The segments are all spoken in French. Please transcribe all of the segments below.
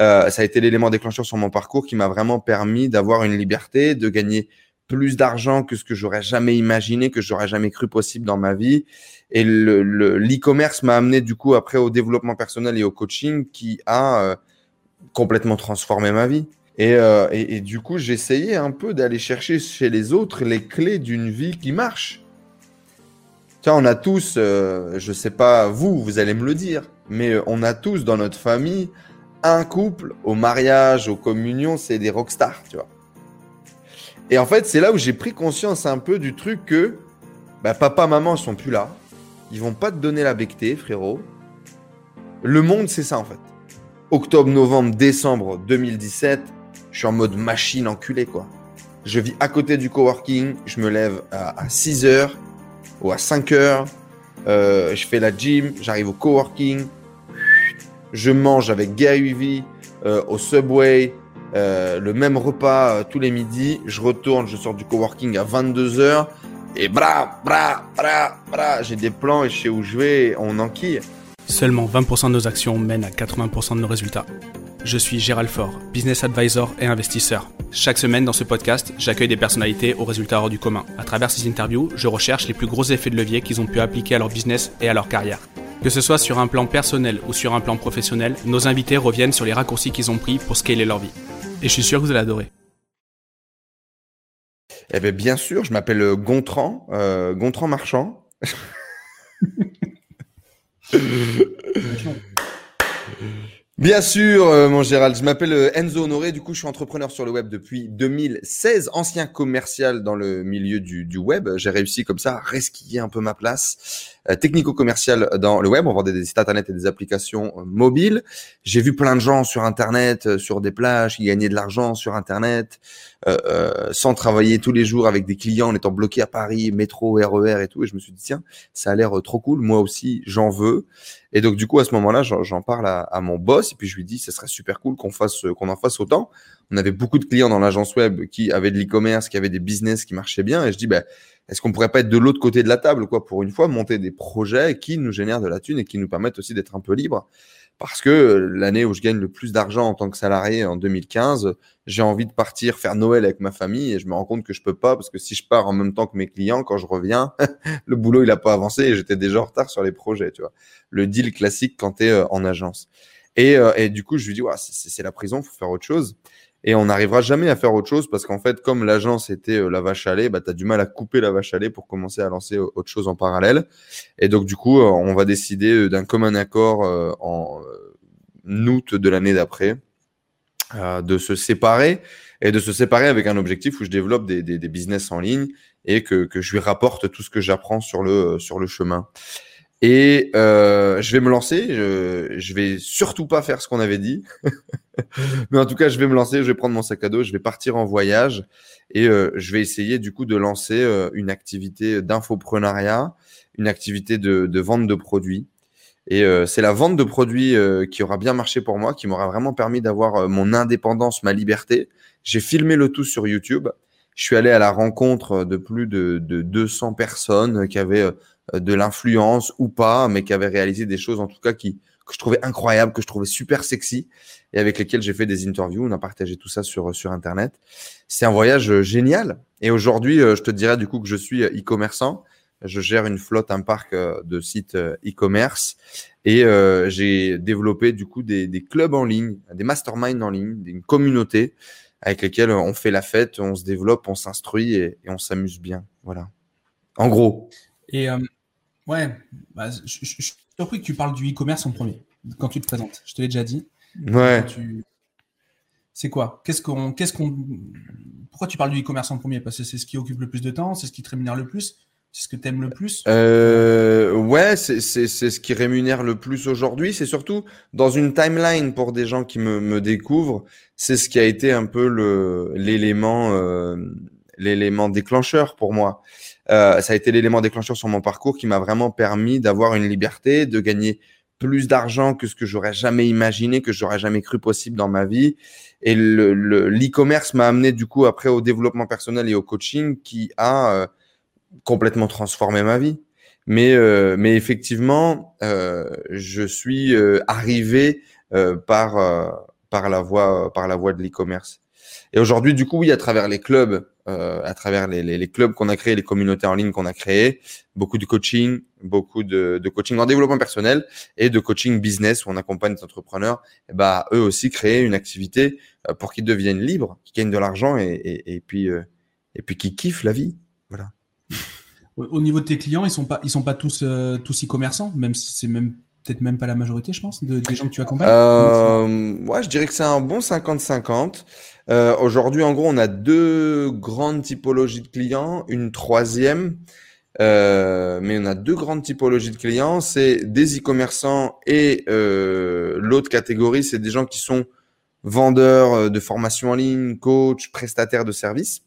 Euh, ça a été l'élément déclencheur sur mon parcours qui m'a vraiment permis d'avoir une liberté, de gagner plus d'argent que ce que j'aurais jamais imaginé, que j'aurais jamais cru possible dans ma vie. Et le l'e-commerce m'a amené du coup après au développement personnel et au coaching qui a euh, complètement transformé ma vie. Et, euh, et du coup, j'essayais un peu d'aller chercher chez les autres les clés d'une vie qui marche. Tiens, on a tous, euh, je sais pas vous, vous allez me le dire, mais on a tous dans notre famille un couple au mariage, aux communions, c'est des rockstars, tu vois. Et en fait, c'est là où j'ai pris conscience un peu du truc que bah, papa, maman sont plus là. Ils vont pas te donner la bectée, frérot. Le monde, c'est ça en fait. Octobre, novembre, décembre 2017, je suis en mode machine enculée, quoi. Je vis à côté du coworking, je me lève à, 6 h ou à 5 h euh, je fais la gym, j'arrive au coworking, je mange avec Gary euh, au Subway, euh, le même repas euh, tous les midis. Je retourne, je sors du coworking à 22h et bra, bra, bra, bra, j'ai des plans et je sais où je vais, on enquille. Seulement 20% de nos actions mènent à 80% de nos résultats. Je suis Gérald Faure, business advisor et investisseur. Chaque semaine dans ce podcast, j'accueille des personnalités aux résultats hors du commun. À travers ces interviews, je recherche les plus gros effets de levier qu'ils ont pu appliquer à leur business et à leur carrière. Que ce soit sur un plan personnel ou sur un plan professionnel, nos invités reviennent sur les raccourcis qu'ils ont pris pour scaler leur vie. Et je suis sûr que vous allez adorer. Eh bien, bien sûr, je m'appelle euh, Gontran, euh, Gontran Marchand. Bien sûr, euh, mon Gérald. Je m'appelle euh, Enzo Honoré. Du coup, je suis entrepreneur sur le web depuis 2016, ancien commercial dans le milieu du, du web. J'ai réussi comme ça à resquiller un peu ma place. Euh, technico-commercial dans le web. On vendait des sites internet et des applications mobiles. J'ai vu plein de gens sur internet, sur des plages, qui gagnaient de l'argent sur internet, sans travailler tous les jours avec des clients, en étant bloqué à Paris, métro, RER e et tout. Et je me suis dit tiens, ça a l'air trop cool. Moi aussi, j'en veux. Et donc, du coup, à ce moment-là, j'en parle à, mon boss et puis je lui dis, ce serait super cool qu'on fasse, qu'on en fasse autant. On avait beaucoup de clients dans l'agence web qui avaient de l'e-commerce, qui avaient des business qui marchaient bien. Et je dis, ben, est-ce qu'on pourrait pas être de l'autre côté de la table, quoi, pour une fois, monter des projets qui nous génèrent de la thune et qui nous permettent aussi d'être un peu libres? Parce que l'année où je gagne le plus d'argent en tant que salarié en 2015, j'ai envie de partir faire Noël avec ma famille et je me rends compte que je peux pas parce que si je pars en même temps que mes clients, quand je reviens, le boulot il a pas avancé et j'étais déjà en retard sur les projets, tu vois. Le deal classique quand tu es euh, en agence. Et, euh, et, du coup, je lui dis, ouais, c'est la prison, faut faire autre chose. Et on n'arrivera jamais à faire autre chose parce qu'en fait, comme l'agence était euh, la vache à lait, bah, tu as du mal à couper la vache à lait pour commencer à lancer euh, autre chose en parallèle. Et donc, du coup, euh, on va décider d'un commun accord en août de l'année d'après de se séparer et de se séparer avec un objectif où je développe des, des, des business en ligne et que, que, je lui rapporte tout ce que j'apprends sur le, sur le chemin. Et euh, je vais me lancer. Je, je vais surtout pas faire ce qu'on avait dit, mais en tout cas, je vais me lancer. Je vais prendre mon sac à dos. Je vais partir en voyage et euh, je vais essayer du coup de lancer euh, une activité d'infoprenariat, une activité de, vente de produits. Et euh, c'est la vente de produits qui aura bien marché pour moi, qui m'aura vraiment permis d'avoir mon indépendance, ma liberté. J'ai filmé le tout sur YouTube. Je suis allé à la rencontre de plus de, de 200 personnes qui avaient de l'influence ou pas, mais qui avait réalisé des choses en tout cas qui que je trouvais incroyables, que je trouvais super sexy et avec lesquelles j'ai fait des interviews. On a partagé tout ça sur sur internet. C'est un voyage euh, génial. Et aujourd'hui, euh, je te dirais du coup que je suis e-commerçant. Je gère une flotte, un parc de sites e-commerce et j'ai développé du coup des, des, clubs en ligne, des masterminds en ligne, une communauté avec lesquelles on fait la fête, on se développe, on s'instruit et, on s'amuse bien. Voilà. En gros. Ouais, bah, je, suis surpris que tu parles du e-commerce en premier quand tu te présentes. Je te l'ai déjà dit. Ouais. C'est quoi? Qu'est-ce qu'on, qu'est-ce qu'on, pourquoi tu parles du e-commerce en premier? Parce que c'est ce qui occupe le plus de temps, c'est ce qui te rémunère le plus, c'est ce que tu aimes le plus? Euh, ouais, c'est, c'est, c'est ce qui rémunère le plus aujourd'hui. C'est surtout dans une timeline pour des gens qui me, me découvrent. C'est ce qui a été un peu le l'élément euh, l'élément déclencheur pour moi. Euh, ça a été l'élément déclencheur sur mon parcours qui m'a vraiment permis d'avoir une liberté, de gagner plus d'argent que ce que j'aurais jamais imaginé, que j'aurais jamais cru possible dans ma vie. Et le, l'e-commerce m'a amené du coup après au développement personnel et au coaching qui a euh, complètement transformé ma vie. Mais, euh, mais effectivement, euh, je suis arrivé par par la voie, par la voie de l'e-commerce. Et aujourd'hui, du coup, oui, à travers les clubs, euh, à travers les, les, clubs qu'on a créés, les communautés en ligne qu'on a créées, beaucoup de coaching, beaucoup de, coaching en développement personnel et de coaching business où on accompagne des entrepreneurs, bah, eux aussi créer une activité euh, pour qu'ils deviennent libres, qu'ils gagnent de l'argent et, et, puis, euh, et puis qu'ils kiffent la vie. Voilà. Au niveau de tes clients, ils sont pas, sont pas tous, euh, tous e-commerçants, même si c'est même peut-être même pas la majorité, je pense, de, des gens que tu accompagnes. Euh, ouais, je dirais que c'est un bon 50-50. Euh, Aujourd'hui, en gros, on a deux grandes typologies de clients, une troisième, euh, mais on a deux grandes typologies de clients. C'est des e-commerçants et euh, l'autre catégorie, c'est des gens qui sont vendeurs de formation en ligne, coach, prestataires de services.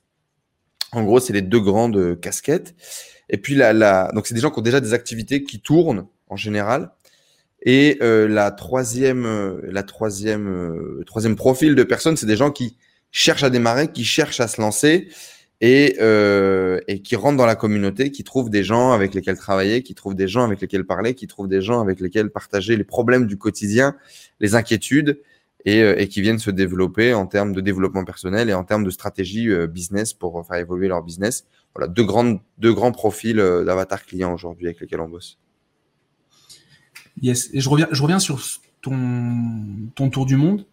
En gros, c'est les deux grandes casquettes. Et puis là, donc c'est des gens qui ont déjà des activités qui tournent en général. Et euh, la troisième, euh, la troisième, euh, troisième profil de personnes, c'est des gens qui cherchent à démarrer, qui cherchent à se lancer et, euh, et qui rentrent dans la communauté, qui trouvent des gens avec lesquels travailler, qui trouvent des gens avec lesquels parler, qui trouvent des gens avec lesquels partager les problèmes du quotidien, les inquiétudes et, et qui viennent se développer en termes de développement personnel et en termes de stratégie business pour faire évoluer leur business. Voilà, deux, grandes, deux grands profils d'avatar client aujourd'hui avec lesquels on bosse. Yes. Et je reviens, je reviens sur ton, ton tour du monde.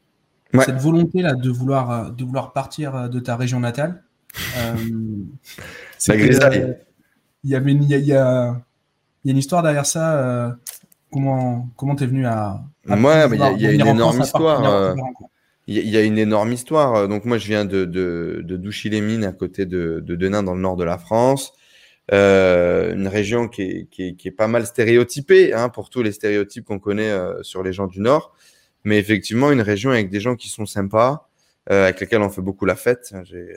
Ouais. Cette volonté là de vouloir, de vouloir partir de ta région natale. Euh, euh, il y il a, il y a, il y a une histoire derrière ça. Euh, comment comment t'es venu à, à Ouais, il y a, il y a une énorme histoire. Il y a une énorme histoire. Donc moi, je viens de, de, de Douchy-les-Mines, à côté de, de Denain, dans le nord de la France. Euh, une région qui est, qui, est, qui est, pas mal stéréotypée hein, pour tous les stéréotypes qu'on connaît euh, sur les gens du Nord, mais effectivement une région avec des gens qui sont sympas, euh, avec lesquels on fait beaucoup la fête.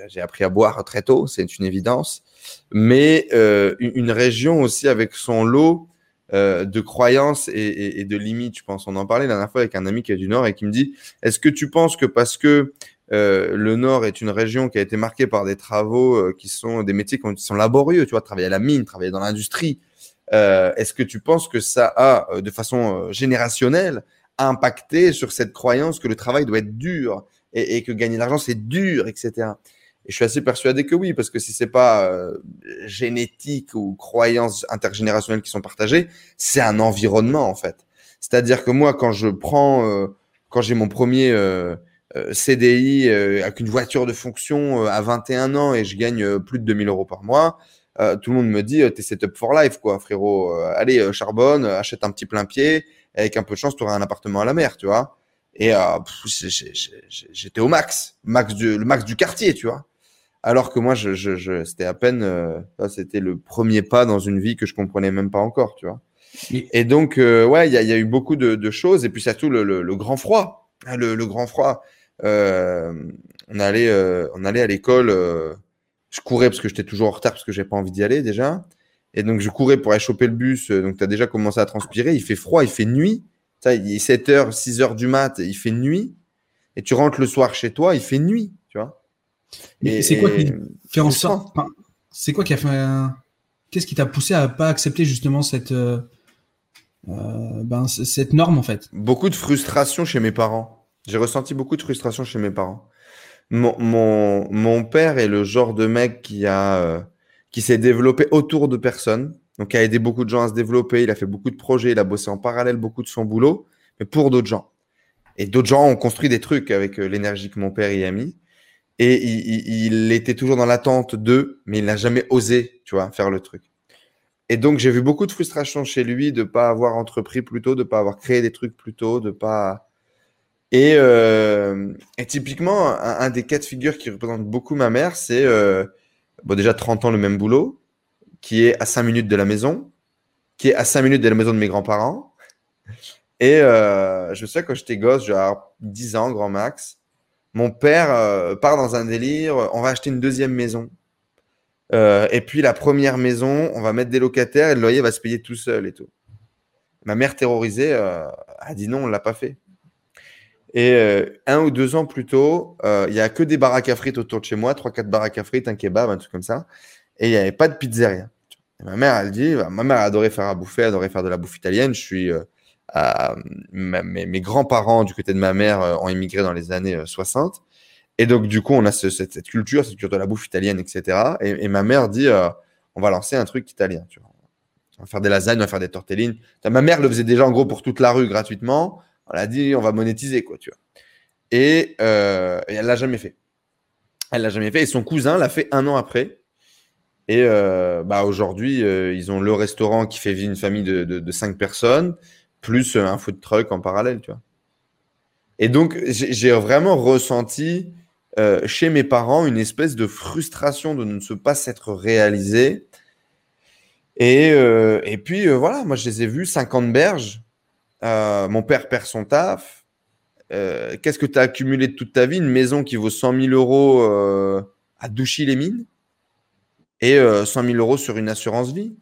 J'ai appris à boire très tôt, c'est une évidence, mais euh, une, une, région aussi avec son lot euh, de croyances et, et, et, de limites. Je pense, on en parlait la dernière fois avec un ami qui est du Nord et qui me dit Est-ce que tu penses que parce que euh, le Nord est une région qui a été marquée par des travaux euh, qui sont des métiers qui sont laborieux, tu vois, travailler à la mine, travailler dans l'industrie. Euh, Est-ce que tu penses que ça a, euh, de façon euh, générationnelle, impacté sur cette croyance que le travail doit être dur et, et que gagner de l'argent c'est dur, etc. Et je suis assez persuadé que oui, parce que si c'est pas génétique ou croyances intergénérationnelles qui sont partagées, c'est un environnement en fait. C'est-à-dire que moi, quand je prends, quand j'ai mon premier euh, CDI euh, avec une voiture de fonction euh, à 21 ans et je gagne plus de 2000 euros par mois, tout le monde me dit t'es set up for life quoi frérot. allez charbonne, achète un petit plein pied, avec un peu de chance tu auras un appartement à la mer, tu vois. Et j'étais au max, max du, le max du quartier, tu vois. Alors que moi, je, je, je c'était à peine, euh, c'était le premier pas dans une vie que je comprenais même pas encore, tu vois. Et, et donc, euh, ouais, il y a, y a, eu beaucoup de, de, choses, et puis surtout le, le, le grand froid, hein, le, le, grand froid. Euh, on allait, euh, on allait à l'école. Euh, je courais parce que j'étais toujours en retard parce que j'avais pas envie d'y aller déjà. Et donc je courais pour aller choper le bus. Donc tu as déjà commencé à transpirer. Il fait froid, il fait nuit. Ça, il est 7h, 6h du mat, il fait nuit. Et tu rentres le soir chez toi, il fait nuit, tu vois. Mais c'est quoi qui fait en sorte enfin, C'est quoi qui a fait un... Qu'est-ce qui t'a poussé à pas accepter justement cette euh, ben, cette norme en fait? Beaucoup de frustration chez mes parents. J'ai ressenti beaucoup de frustration chez mes parents. Mon, mon, père est le genre de mec qui euh, qui s'est développé autour de personnes, donc qui a aidé beaucoup de gens à se développer. Il a fait beaucoup de projets, il a bossé en parallèle beaucoup de son boulot, mais pour d'autres gens. Et d'autres gens ont construit des trucs avec euh, l'énergie que mon père y a mis. Et il était toujours dans l'attente d'eux, mais il n'a jamais osé, tu vois, faire le truc. Et donc j'ai vu beaucoup de frustration chez lui de pas avoir entrepris plus tôt, de pas avoir créé des trucs plus tôt, de pas et, euh, et typiquement, un, des cas de figure qui représente beaucoup ma mère, c'est euh, bon, déjà 30 ans le même boulot, qui est à 5 minutes de la maison, qui est à 5 minutes de la maison de mes grands-parents. Et euh, je me souviens quand j'étais gosse, genre 10 ans, grand max, mon père part dans un délire, on va acheter une deuxième maison. Et puis la première maison, on va mettre des locataires et le loyer va se payer tout seul et tout. Ma mère terrorisée a dit non, on l'a pas fait. Et euh, un ou deux ans plus tôt, euh, il y a que des baraques à frites autour de chez moi, trois, quatre baraques à frites, un kebab, un truc comme ça. Et il n'y avait pas de pizzeria. Et ma mère, elle dit, ma mère adorait faire à bouffer, adorait faire de la bouffe italienne. Je suis euh, mes, grands-parents du côté de ma mère ont immigré dans les années 60. Et donc, du coup, on a cette, culture, cette culture de la bouffe italienne, etc. Et, ma mère dit, on va lancer un truc italien. On va faire des lasagnes, on va faire des tortellines. Ma mère le faisait déjà en gros pour toute la rue gratuitement. On a dit, on va monétiser, quoi, tu vois. Et, euh, et elle l'a jamais fait. Elle l'a jamais fait. Et son cousin l'a fait un an après. Et euh, bah aujourd'hui, euh, ils ont le restaurant qui fait vivre une famille de, de, cinq personnes, plus un food truck en parallèle. Et donc, j'ai vraiment ressenti chez mes parents une espèce de frustration de ne pas s'être réalisé. Et, et puis, voilà, moi, je les ai vus 50 berges. Mon père perd son taf. Euh, qu'est-ce que tu as accumulé de toute ta vie? Une maison qui vaut 100 000 euros euh, à Douchy-les-Mines et 100 euh, 000 euros sur une assurance vie.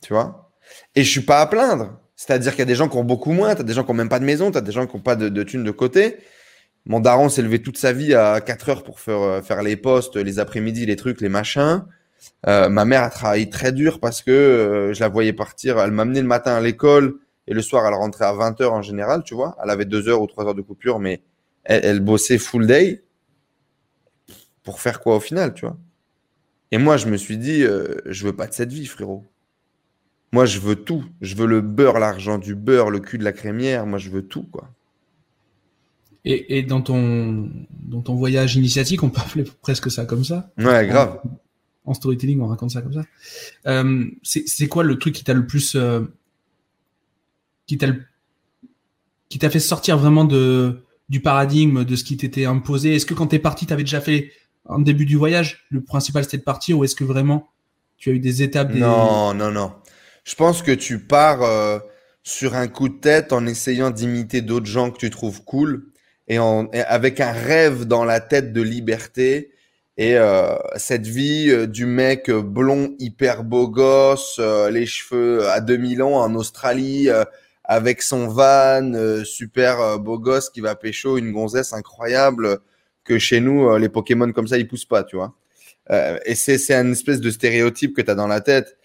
Tu vois? Et je suis pas à plaindre. C'est-à-dire qu'il y a des gens qui ont beaucoup moins, tu as des gens qui n'ont même pas de maison, tu as des gens qui n'ont pas de, thunes de côté. Mon daron s'est levé toute sa vie à 4 heures pour faire, faire les postes, les après-midi, les trucs, les machins. Ma mère a travaillé très dur parce que je la voyais partir. Elle m'amenait le matin à l'école et le soir, elle rentrait à 20h en général, tu vois. Elle avait deux heures ou trois heures de coupure, mais elle, bossait full day. Pour faire quoi au final, tu vois Et moi, je me suis dit, euh, je veux pas de cette vie, frérot. Moi, je veux tout. Je veux le beurre, l'argent du beurre, le cul de la crémière. Moi, je veux tout, quoi. Et, dans, ton, dans ton voyage initiatique, on peut appeler presque ça comme ça. Ouais, grave. En, storytelling, on raconte ça comme ça. Euh, c'est quoi le truc qui t'a le plus euh, qui t'a fait sortir vraiment de du paradigme de ce qui t'était imposé? Est-ce que quand t'es parti, t'avais déjà fait un début du voyage? Le principal c'était de partir ou est-ce que vraiment tu as eu des étapes Non, non, non. Je pense que tu pars euh, sur un coup de tête en essayant d'imiter d'autres gens que tu trouves cool et, en, avec un rêve dans la tête de liberté et euh, cette vie euh, du mec blond hyper beau gosse, les cheveux à 2000 ans en Australie avec son van, euh, super euh, beau gosse qui va pécho une gonzesse incroyable que chez nous, euh, les Pokémon comme ça, ils poussent pas, tu vois. et c'est un espèce de stéréotype que tu as dans la tête.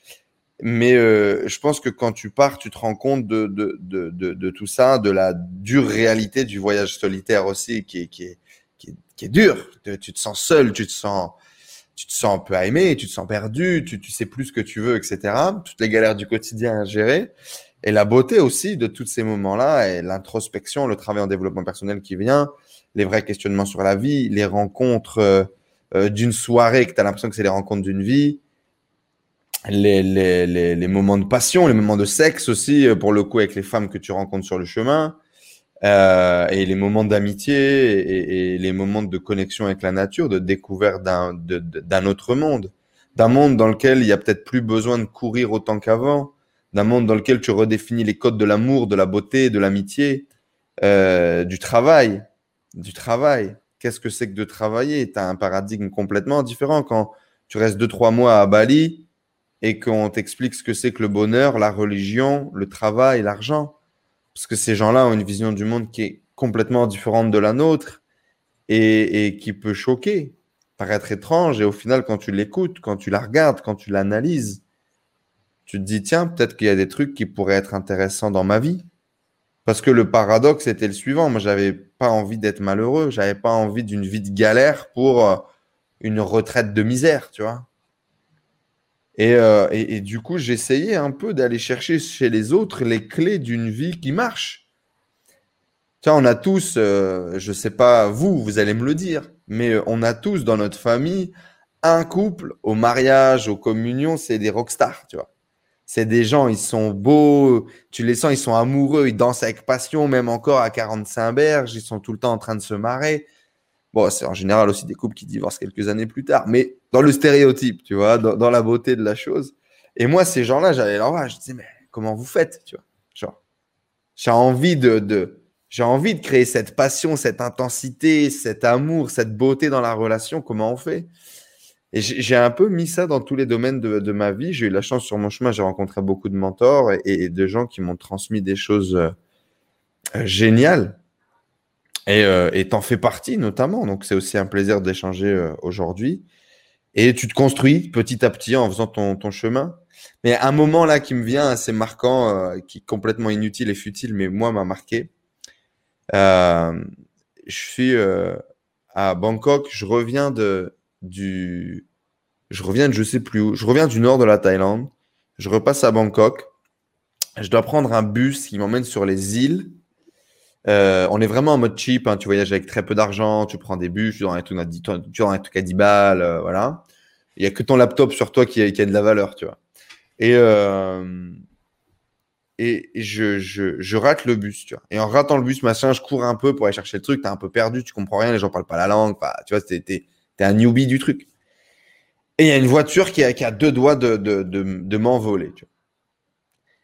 Mais je pense que quand tu pars, tu te rends compte de, de, de, de, tout ça, de la dure réalité du voyage solitaire aussi, qui est, qui est, qui est, dur. Tu te sens seul, tu te sens, tu te sens un peu aimé, tu te sens perdu, tu, tu sais plus ce que tu veux, etc. Toutes les galères du quotidien à gérer. Et la beauté aussi de tous ces moments-là, et l'introspection, le travail en développement personnel qui vient, les vrais questionnements sur la vie, les rencontres euh, euh, d'une soirée que tu as l'impression que c'est les rencontres d'une vie, les, moments de passion, les moments de sexe aussi, euh, pour le coup, avec les femmes que tu rencontres sur le chemin, euh, et les moments d'amitié et, les moments de connexion avec la nature, de découverte d'un, d'un autre monde, d'un monde dans lequel il y a peut-être plus besoin de courir autant qu'avant, d'un monde dans lequel tu redéfinis les codes de l'amour, de la beauté, de l'amitié, euh, du travail, du travail. Qu'est-ce que c'est que de travailler? Tu as un paradigme complètement différent quand tu restes deux, trois mois à Bali et qu'on t'explique ce que c'est que le bonheur, la religion, le travail, l'argent. Parce que ces gens-là ont une vision du monde qui est complètement différente de la nôtre et, qui peut choquer, paraître étrange. Et au final, quand tu l'écoutes, quand tu la regardes, quand tu l'analyses, tu te dis, tiens, peut-être qu'il y a des trucs qui pourraient être intéressants dans ma vie. Parce que le paradoxe était le suivant. Moi, j'avais pas envie d'être malheureux. J'avais pas envie d'une vie de galère pour euh, une retraite de misère, tu vois. Euh, et, et, du coup, j'essayais un peu d'aller chercher chez les autres les clés d'une vie qui marche. Tiens, on a tous, euh, je sais pas vous, vous allez me le dire, mais on a tous dans notre famille un couple au mariage, aux communions, c'est des rockstars, tu vois. C'est des gens, ils sont beaux, tu les sens, ils sont amoureux, ils dansent avec passion, même encore à 45 berges, ils sont tout le temps en train de se marrer. Bon, c'est en général aussi des couples qui divorcent quelques années plus tard, mais dans le stéréotype, tu vois, dans, la beauté de la chose. Et moi, ces gens-là, j'allais leur voir, je disais, mais comment vous faites, tu vois? Genre, j'ai envie de, j'ai envie de créer cette passion, cette intensité, cet amour, cette beauté dans la relation. Comment on fait? Et j'ai un peu mis ça dans tous les domaines de, ma vie. J'ai eu la chance sur mon chemin, j'ai rencontré beaucoup de mentors et, de gens qui m'ont transmis des choses euh, géniales. Et euh, t'en fais partie notamment. Donc c'est aussi un plaisir d'échanger aujourd'hui. Et tu te construis petit à petit en faisant ton, chemin. Mais un moment là qui me vient assez marquant, euh, qui est complètement inutile et futile, mais moi m'a marqué. Euh, je suis euh, à Bangkok, je reviens de du, je reviens de je sais plus où, je reviens du nord de la Thaïlande, je repasse à Bangkok, je dois prendre un bus qui m'emmène sur les îles. Euh, on est vraiment en mode cheap, hein, tu voyages avec très peu d'argent, tu prends des bus, tu dans un truc à 10, tu un truc à 10 balles, euh, voilà. Il y a que ton laptop sur toi qui a, de la valeur, tu vois. Et, euh, et je, je, rate le bus, tu vois. Et en ratant le bus, machin, je cours un peu pour aller chercher le truc, t'es un peu perdu, tu comprends rien, les gens parlent pas la langue, tu vois, t'es, t'es un newbie du truc. Et il y a une voiture qui a, qui a deux doigts de, de, de, de m'envoler, tu vois.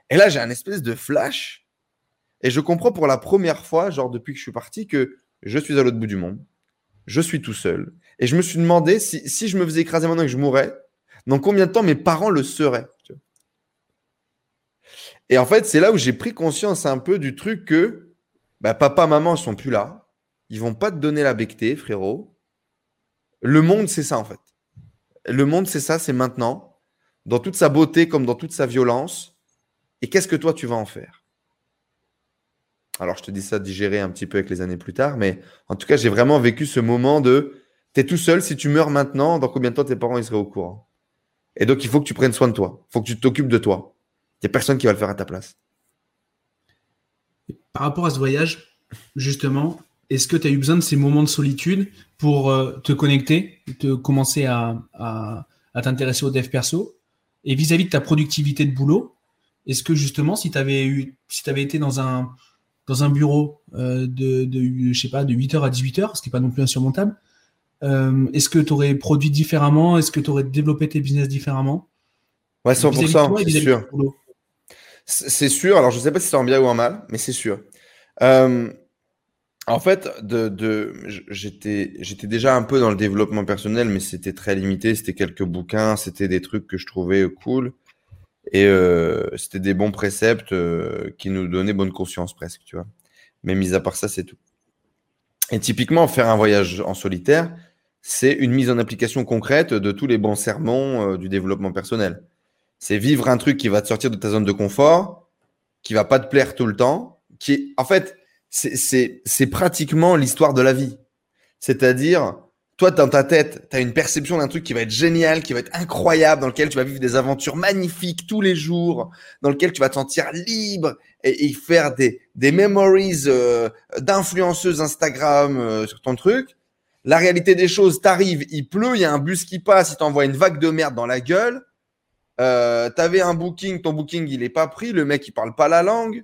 Et là, j'ai un espèce de flash. Et je comprends pour la première fois, genre depuis que je suis parti, que je suis à l'autre bout du monde. Je suis tout seul. Et je me suis demandé si, je me faisais écraser maintenant et que je mourrais, dans combien de temps mes parents le seraient. Et en fait, c'est là où j'ai pris conscience un peu du truc que bah, papa, maman, ils sont plus là. Ils vont pas te donner la bectée, frérot. Le monde, c'est ça, en fait. Le monde, c'est ça, c'est maintenant. Dans toute sa beauté comme dans toute sa violence. Et qu'est-ce que toi, tu vas en faire? Alors, je te dis ça digérer un petit peu avec les années plus tard, mais en tout cas, j'ai vraiment vécu ce moment de tu es tout seul, si tu meurs maintenant, dans combien de temps tes parents ils seraient au courant? Et donc, il faut que tu prennes soin de toi. Il faut que tu t'occupes de toi. Il n'y a personne qui va le faire à ta place. Par rapport à ce voyage, justement, est-ce que tu as eu besoin de ces moments de solitude pour euh, te connecter, te commencer à, t'intéresser au dev perso? Et vis-à-vis de ta productivité de boulot, est-ce que justement, si tu avais été dans un, dans un bureau euh, de, de, je sais pas, de 8h à 18h, ce qui n'est pas non plus insurmontable, euh, est-ce que tu aurais produit différemment? Est-ce que tu aurais développé tes business différemment? Ouais, 100%, c'est sûr. C'est sûr. Alors, je ne sais pas si c'est en bien ou en mal, mais c'est sûr. Euh, en fait, de, de, j'étais, j'étais déjà un peu dans le développement personnel, mais c'était très limité. C'était quelques bouquins, c'était des trucs que je trouvais cool. Et euh, c'était des bons préceptes euh, qui nous donnaient bonne conscience presque, tu vois. Mais mis à part ça, c'est tout. Et typiquement, faire un voyage en solitaire, c'est une mise en application concrète de tous les bons sermons euh, du développement personnel. C'est vivre un truc qui va te sortir de ta zone de confort, qui va pas te plaire tout le temps, qui, en fait, c'est pratiquement l'histoire de la vie. C'est-à-dire, toi, dans ta tête, tu as une perception d'un truc qui va être génial, qui va être incroyable, dans lequel tu vas vivre des aventures magnifiques tous les jours, dans lequel tu vas te sentir libre et, faire des, des memories euh, d'influenceuses Instagram euh, sur ton truc. La réalité des choses, t'arrives, il pleut, il y a un bus qui passe, il t'envoie une vague de merde dans la gueule. Euh, T'avais un booking, ton booking il est pas pris, le mec il parle pas la langue.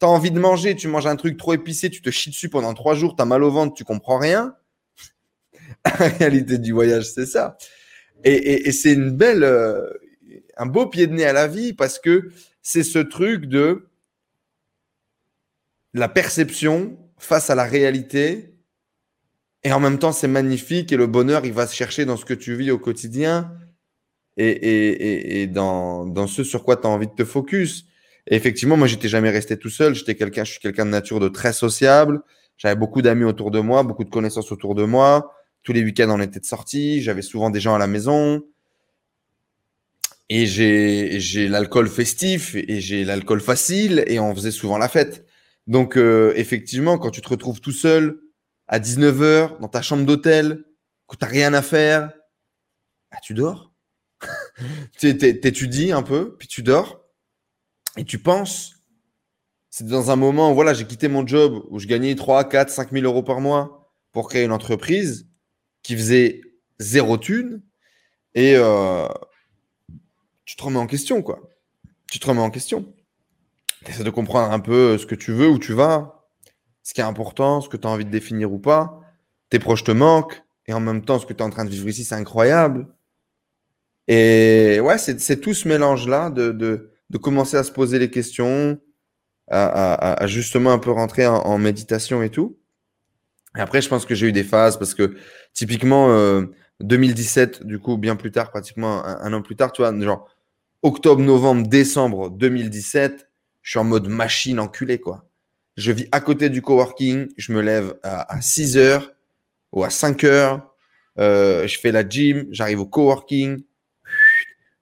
T'as envie de manger, tu manges un truc trop épicé, tu te chies dessus pendant trois jours, t'as mal au ventre, tu comprends rien. la réalité du voyage, c'est ça. Et, c'est une belle, euh, un beau pied de nez à la vie parce que c'est ce truc de la perception face à la réalité. Et en même temps, c'est magnifique et le bonheur, il va se chercher dans ce que tu vis au quotidien et, dans, ce sur quoi tu as envie de te focus. Et effectivement, moi, j'étais jamais resté tout seul. J'étais quelqu'un, je suis quelqu'un de nature de très sociable. J'avais beaucoup d'amis autour de moi, beaucoup de connaissances autour de moi. Tous les week-ends, on était de sortie. J'avais souvent des gens à la maison. Et j'ai l'alcool festif et j'ai l'alcool facile et on faisait souvent la fête. Donc, euh, effectivement, quand tu te retrouves tout seul à 19h dans ta chambre d'hôtel, que tu n'as rien à faire, bah, tu dors. tu t'étudies un peu, puis tu dors et tu penses. C'est dans un moment où voilà, j'ai quitté mon job où je gagnais 3, 4, 5 000 euros par mois pour créer une entreprise qui faisait zéro thune et euh, tu te remets en question, quoi. Tu te remets en question. Tu essaies de comprendre un peu ce que tu veux, où tu vas, ce qui est important, ce que tu as envie de définir ou pas. Tes proches te manquent et en même temps, ce que tu es en train de vivre ici, c'est incroyable. Et ouais, c'est tout ce mélange-là de, de, de, commencer à se poser les questions, à, justement un peu rentrer en, en méditation et tout. Après, je pense que j'ai eu des phases parce que typiquement, euh, 2017, du coup, bien plus tard, pratiquement un, an plus tard, tu vois, genre octobre, novembre, décembre 2017, je suis en mode machine enculée, quoi. Je vis à côté du coworking, je me lève à, à 6 heures ou à 5 heures. euh, je fais la gym, j'arrive au coworking,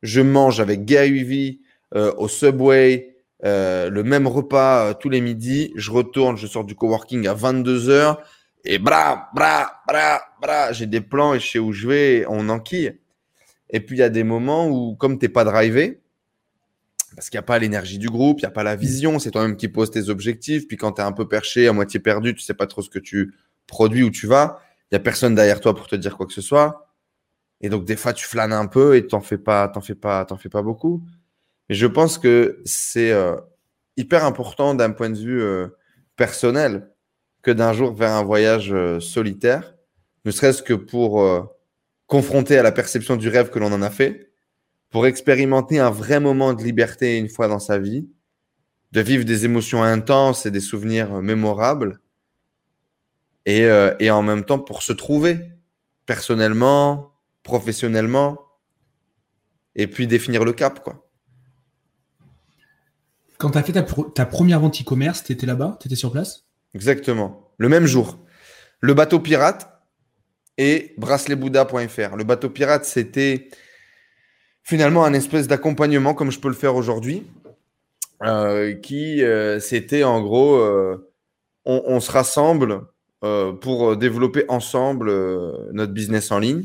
je mange avec Gary euh, au Subway, euh, le même repas tous les midis, je retourne, je sors du coworking à 22h et bra, bra, bra, bra, j'ai des plans et je sais où je vais, on enquille. Et puis il y a des moments où, comme t'es pas drivé, parce qu'il n'y a pas l'énergie du groupe, il n'y a pas la vision, c'est toi-même qui poses tes objectifs. Puis quand tu es un peu perché, à moitié perdu, tu sais pas trop ce que tu produis, où tu vas, il n'y a personne derrière toi pour te dire quoi que ce soit. Et donc, des fois, tu flânes un peu et t'en fais pas, fais pas, fais pas beaucoup. Mais je pense que c'est euh, hyper important d'un point de vue euh, personnel que d'un jour vers un voyage euh, solitaire, ne serait-ce que pour confronter à la perception du rêve que l'on en a fait, pour expérimenter un vrai moment de liberté une fois dans sa vie, de vivre des émotions intenses et des souvenirs mémorables, et, euh, et en même temps pour se trouver personnellement, professionnellement, et puis définir le cap, quoi. Quand tu as fait ta, ta, première vente e-commerce, tu étais là-bas? Tu étais sur place? Exactement. Le même jour. Le bateau pirate et braceletbouddha.fr. Le bateau pirate, c'était finalement un espèce d'accompagnement comme je peux le faire aujourd'hui, euh, qui euh, c'était en gros, euh, on, se rassemble pour développer ensemble notre business en ligne.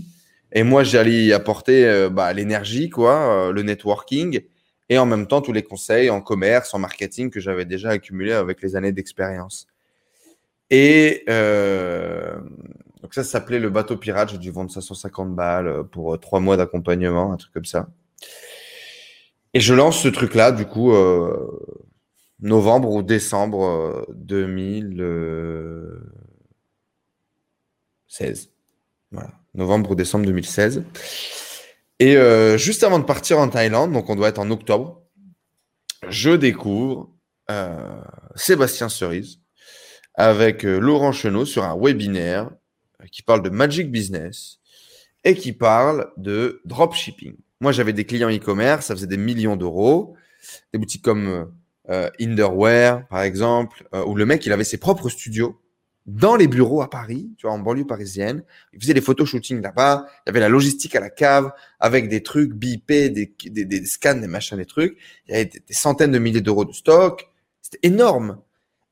Et moi, j'allais apporter bah, l'énergie, quoi, le networking, et en même temps tous les conseils en commerce, en marketing que j'avais déjà accumulé avec les années d'expérience. Et donc ça, s'appelait le bateau pirate. J'ai dû vendre ça 150 balles euh, pour euh, trois mois d'accompagnement, un truc comme ça. Et je lance ce truc-là, du coup, euh, novembre ou décembre 2016. Voilà, novembre ou décembre 2016. Et juste avant de partir en Thaïlande, donc on doit être en octobre, je découvre Sébastien Cerise avec Laurent Chenot sur un webinaire qui parle de Magic Business et qui parle de dropshipping. Moi, j'avais des clients e-commerce, ça faisait des millions d'euros, des boutiques comme euh, Inderwear, par exemple, euh, où le mec, il avait ses propres studios dans les bureaux à Paris, tu vois, en banlieue parisienne. Il faisait des photos shooting là-bas. Il y avait la logistique à la cave avec des trucs bipés, des, des, des, scans, des machins, des trucs. Il y avait des, centaines de milliers d'euros de stock. C'était énorme.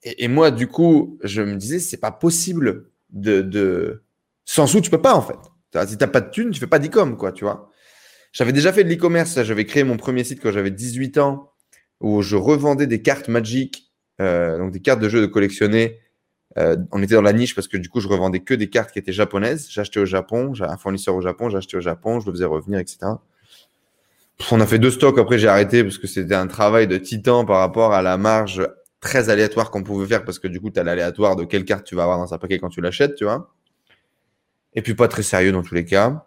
Et, moi, du coup, je me disais, c'est pas possible de, de... sans sous, tu peux pas en fait. Si t'as pas de thunes, tu fais pas d'e-com, quoi, tu vois. J'avais déjà fait de l'e-commerce, j'avais créé mon premier site quand j'avais 18 ans, où je revendais des cartes Magic, euh, donc des cartes de jeux de collectionner. Euh, on était dans la niche parce que du coup, je revendais que des cartes qui étaient japonaises. J'achetais au Japon, j'ai un fournisseur au Japon, j'achetais au Japon, je le faisais revenir, etc. On a fait deux stocks, après j'ai arrêté parce que c'était un travail de titan par rapport à la marge très aléatoire qu'on pouvait faire parce que du coup, tu as l'aléatoire de quelle carte tu vas avoir dans un paquet quand tu l'achètes, tu vois. Et puis pas très sérieux dans tous les cas.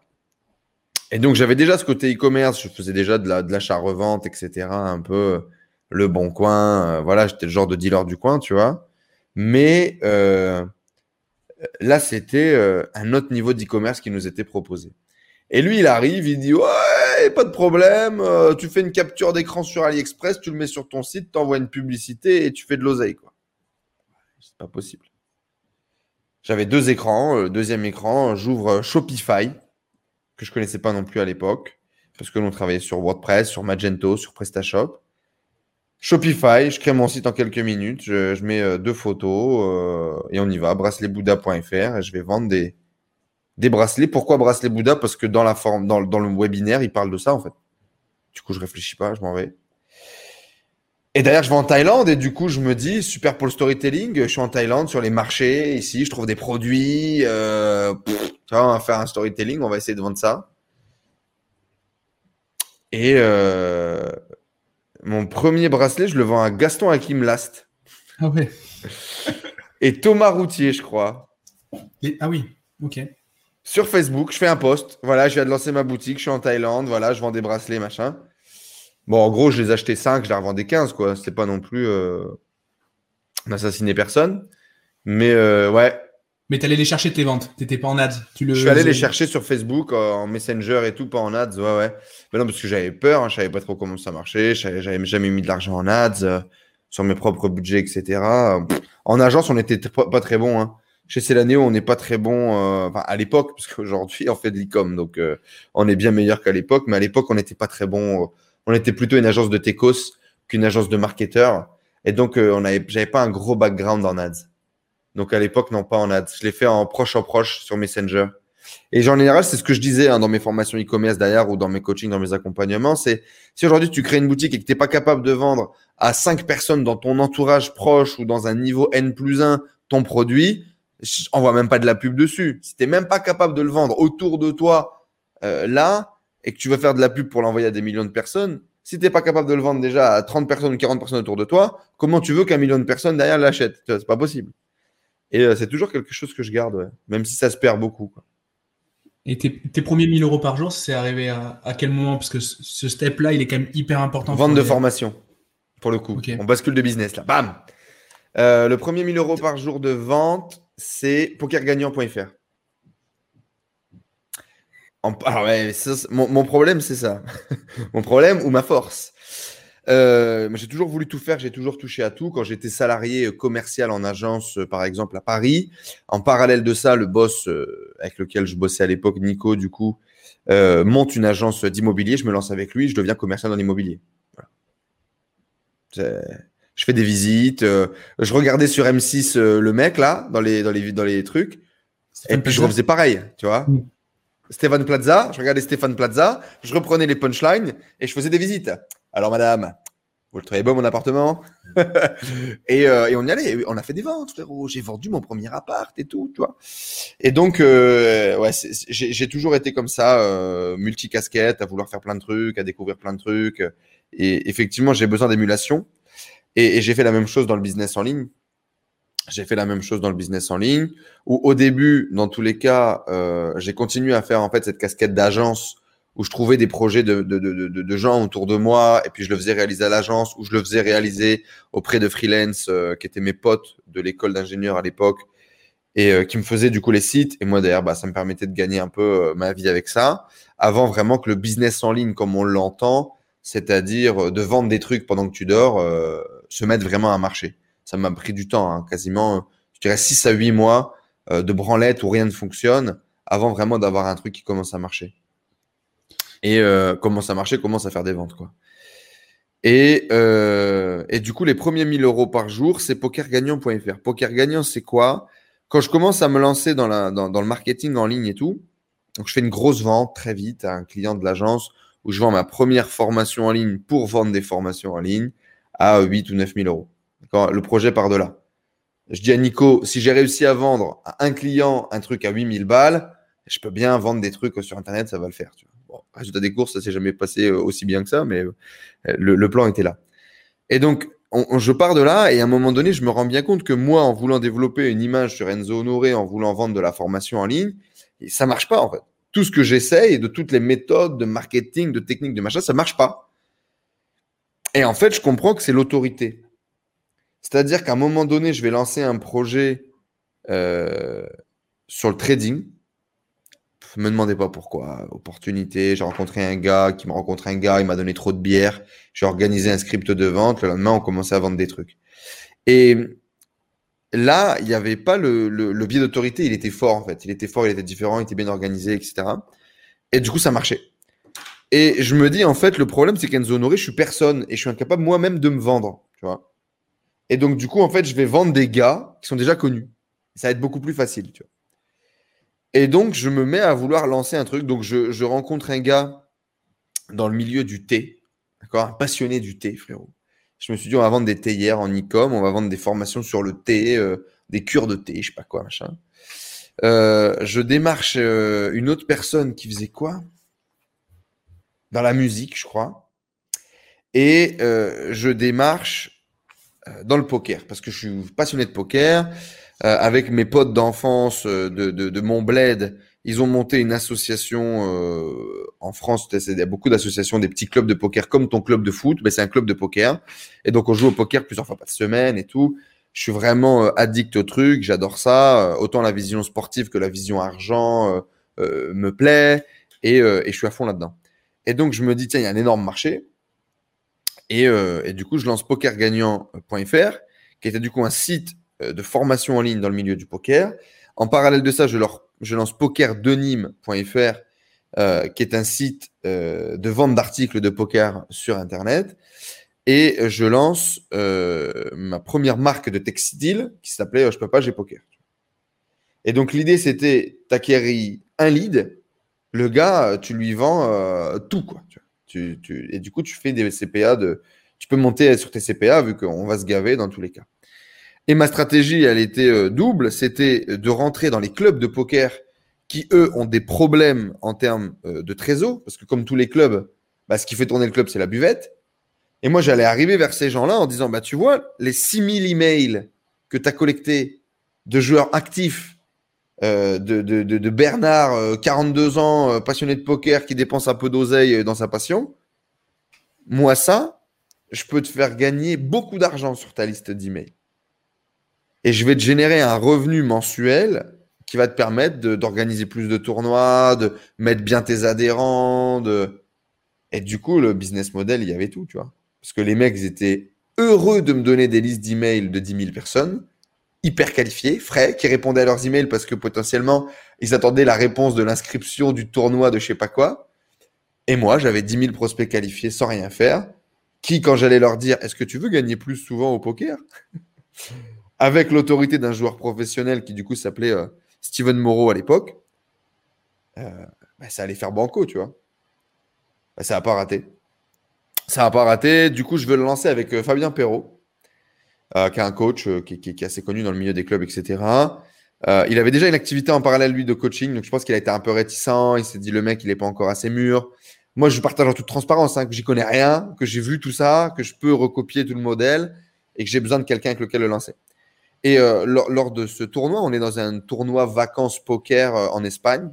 Et donc, j'avais déjà ce côté e-commerce, je faisais déjà de l'achat-revente, etc. Un peu le bon coin. Euh, voilà, j'étais le genre de dealer du coin, tu vois. Mais euh, là, c'était euh, un autre niveau d'e-commerce qui nous était proposé. Et lui, il arrive, il dit Ouais, pas de problème, euh, tu fais une capture d'écran sur AliExpress, tu le mets sur ton site, tu envoies une publicité et tu fais de l'oseille. quoi. C'est pas possible. J'avais deux écrans. Le deuxième écran, j'ouvre Shopify, que je connaissais pas non plus à l'époque, parce que l'on travaillait sur WordPress, sur Magento, sur PrestaShop. Shopify, je crée mon site en quelques minutes, je, mets euh, deux photos euh, et on y va, braceletbouddha.fr et je vais vendre des, des bracelets. Pourquoi bracelet Bouddha? Parce que dans la forme, dans, le webinaire, il parle de ça en fait. Du coup, je réfléchis pas, je m'en vais. Et d'ailleurs, je vais en Thaïlande et du coup, je me dis super pour le storytelling. Je suis en Thaïlande sur les marchés ici, je trouve des produits. Euh, tu vois, on va faire un storytelling, on va essayer de vendre ça. Et euh, mon premier bracelet, je le vends à Gaston Hakim Last. Ah ouais. Et Thomas Routier, je crois. Ah oui, ok sur Facebook, je fais un post. Voilà, je viens de lancer ma boutique, je suis en Thaïlande, voilà, je vends des bracelets, machin. Bon, en gros, je les achetais 5, je les revendais 15, quoi. C'était pas non plus euh, assassiner personne. Mais euh, ouais. Mais tu allais les chercher tes ventes, t'étais pas en ads. Tu le... Je suis allé les chercher sur Facebook, euh, en Messenger et tout, pas en ads, ouais, ouais. Mais non, parce que j'avais peur, hein, je savais pas trop comment ça marchait, j'avais jamais mis de l'argent en ads, sur mes propres budgets, etc. En agence, on était pas très bon, hein Chez Célaneo, on n'est pas très bon euh, enfin, à l'époque, parce qu'aujourd'hui, on fait de l'e-com, donc euh, on est bien meilleur qu'à l'époque. Mais à l'époque, on n'était pas très bon. on était plutôt une agence de techos qu'une agence de marketeurs. Et donc, euh, on avait, j'avais pas un gros background en ads. Donc à l'époque, non, pas en ads. Je l'ai fait en proche en proche sur Messenger. Et en général, c'est ce que je disais hein, dans mes formations e-commerce d'ailleurs ou dans mes coachings, dans mes accompagnements, c'est si aujourd'hui tu crées une boutique et que tu n'es pas capable de vendre à cinq personnes dans ton entourage proche ou dans un niveau N plus 1 ton produit, on voit même pas de la pub dessus. Si tu n'es même pas capable de le vendre autour de toi euh, là et que tu veux faire de la pub pour l'envoyer à des millions de personnes, si tu n'es pas capable de le vendre déjà à 30 personnes ou 40 personnes autour de toi, comment tu veux qu'un million de personnes derrière l'achètent? C'est pas possible. Et euh, c'est toujours quelque chose que je garde, même si ça se perd beaucoup. Quoi. Et tes, premiers 1000 euros par jour, c'est arrivé à, quel moment? Parce que ce step-là, il est quand même hyper important. Vente de formation, pour le coup. On bascule de business là. Bam euh, Le premier 1000 euros par jour de vente, c'est pokergagnant.fr. Alors, mon, problème, c'est ça. mon problème ou ma force. Euh, j'ai toujours voulu tout faire, j'ai toujours touché à tout. Quand j'étais salarié euh, commercial en agence, euh, par exemple, à Paris, en parallèle de ça, le boss avec lequel je bossais à l'époque, Nico, du coup, monte une agence d'immobilier. Je me lance avec lui, je deviens commercial dans l'immobilier. Je fais des visites. je regardais sur M6 le mec, là, dans les, dans les, dans les trucs. Et puis je refaisais pareil, tu vois. Mm. Stéphane Plaza, je regardais Stéphane Plaza, je reprenais les punchlines et je faisais des visites. Alors, madame, vous le trouvez beau mon appartement et, euh, et, on y allait, on a fait des ventes, frérot. J'ai vendu mon premier appart et tout, tu vois. Et donc, euh, ouais, j'ai toujours été comme ça, euh, multicasquette, à vouloir faire plein de trucs, à découvrir plein de trucs. Et effectivement, j'ai besoin d'émulation. Et, et j'ai fait la même chose dans le business en ligne. J'ai fait la même chose dans le business en ligne, où au début, dans tous les cas, euh, j'ai continué à faire en fait cette casquette d'agence où je trouvais des projets de, de, de, de, gens autour de moi et puis je le faisais réaliser à l'agence ou je le faisais réaliser auprès de freelance euh, qui étaient mes potes de l'école d'ingénieur à l'époque et euh, qui me faisaient du coup les sites et moi d'ailleurs bah, ça me permettait de gagner un peu euh, ma vie avec ça avant vraiment que le business en ligne comme on l'entend c'est-à-dire de vendre des trucs pendant que tu dors se mette vraiment à marcher ça m'a pris du temps hein, quasiment je dirais 6 à 8 mois de branlette où rien ne fonctionne avant vraiment d'avoir un truc qui commence à marcher et euh, commence à marcher, commence à faire des ventes. Quoi. Et, euh, et du coup, les premiers 1000 euros par jour, c'est pokergagnant.fr. Poker gagnant, c'est quoi? Quand je commence à me lancer dans, la, dans, dans, le marketing en ligne et tout, donc je fais une grosse vente très vite à un client de l'agence où je vends ma première formation en ligne pour vendre des formations en ligne à 8 ou 9 000 euros. Le projet part de là. Je dis à Nico, si j'ai réussi à vendre à un client un truc à 8000 balles, je peux bien vendre des trucs sur Internet, ça va le faire. Résultat des courses, ça s'est jamais passé euh, aussi bien que ça, mais euh, le, plan était là. Et donc, je pars de là et à un moment donné, je me rends bien compte que moi, en voulant développer une image sur Enzo Honoré, en voulant vendre de la formation en ligne, ça marche pas en fait. Tout ce que j'essaye, de toutes les méthodes de marketing, de techniques, de machin, ça marche pas. Et en fait, je comprends que c'est l'autorité. C'est-à-dire qu'à un moment donné, je vais lancer un projet euh, sur le trading me demandez pas pourquoi. Opportunité, j'ai rencontré un gars qui m'a rencontré un gars, il m'a donné trop de bière. J'ai organisé un script de vente. Le lendemain, on commençait à vendre des trucs. Et là, il n'y avait pas le, le, biais d'autorité, il était fort en fait. Il était fort, il était différent, il était bien organisé, etc. Et du coup, ça marchait. Et je me dis, en fait, le problème, c'est qu'Enzo Honoré, je suis personne et je suis incapable moi-même de me vendre. Et donc, du coup, en fait, je vais vendre des gars qui sont déjà connus. Ça va être beaucoup plus facile. Tu vois et donc, je me mets à vouloir lancer un truc. Donc, je, rencontre un gars dans le milieu du thé, d'accord Un passionné du thé, frérot. Je me suis dit, on va vendre des théières en e-com, on va vendre des formations sur le thé, euh, des cures de thé, je sais pas quoi, machin. Euh, je démarche euh, une autre personne qui faisait quoi? Dans la musique, je crois. Et je démarche dans le poker, parce que je suis passionné de poker. Euh, avec mes potes d'enfance euh, de, de, de, mon bled, ils ont monté une association euh, en France. Il y a beaucoup d'associations, des petits clubs de poker comme ton club de foot. Mais c'est un club de poker. Et donc, on joue au poker plusieurs fois par semaine et tout. Je suis vraiment addict au truc. J'adore ça. Autant la vision sportive que la vision argent me plaît. Et, et, je suis à fond là-dedans. Et donc, je me dis, tiens, il y a un énorme marché. Et, et du coup, je lance pokergagnant.fr, qui était du coup un site euh, de formation en ligne dans le milieu du poker, En parallèle de ça, je, lance pokerdenime.fr, euh, qui est un site euh, de vente d'articles de poker sur Internet. Et je lance euh, ma première marque de textile qui s'appelait Je peux pas, j'ai poker. Et donc l'idée, c'était t'acquéris un lead, le gars, tu lui vends tout. Quoi, et du coup, tu fais des CPA de. Tu peux monter sur tes CPA vu qu'on va se gaver dans tous les cas. Et ma stratégie, elle était euh, double. C'était de rentrer dans les clubs de poker qui, eux, ont des problèmes en termes euh, de trésor. Parce que comme tous les clubs, bah, ce qui fait tourner le club, c'est la buvette. Et moi, j'allais arriver vers ces gens-là en disant, bah, tu vois, les 6000 emails que tu as collectés de joueurs actifs, euh, de, de, de, Bernard, 42 ans, passionné de poker, qui dépense un peu d'oseille dans sa passion, moi, ça, je peux te faire gagner beaucoup d'argent sur ta liste d'emails et je vais te générer un revenu mensuel qui va te permettre d'organiser plus de tournois, de mettre bien tes adhérents. De... Et du coup, le business model, il y avait tout, tu vois. Parce que les mecs étaient heureux de me donner des listes d'emails de 10 000 personnes, hyper qualifiés, frais, qui répondaient à leurs emails parce que potentiellement, ils attendaient la réponse de l'inscription du tournoi de je sais pas quoi. Et moi, j'avais 10 000 prospects qualifiés sans rien faire, qui, quand j'allais leur dire, est-ce que tu veux gagner plus souvent au poker? Avec l'autorité d'un joueur professionnel qui du coup s'appelait euh, Steven Moreau à l'époque, euh, bah, ça allait faire banco, tu vois. Bah, ça n'a pas raté. Ça n'a pas raté. Du coup, je veux le lancer avec euh, Fabien Perrault, qui est un coach qui, est assez connu dans le milieu des clubs, etc. il avait déjà une activité en parallèle, lui, de coaching. Donc, je pense qu'il a été un peu réticent. Il s'est dit, le mec, il n'est pas encore assez mûr. Moi, je partage en toute transparence hein, que j'y connais rien, que j'ai vu tout ça, que je peux recopier tout le modèle et que j'ai besoin de quelqu'un avec lequel le lancer. Et euh, lors, de ce tournoi, on est dans un tournoi vacances poker euh, en Espagne.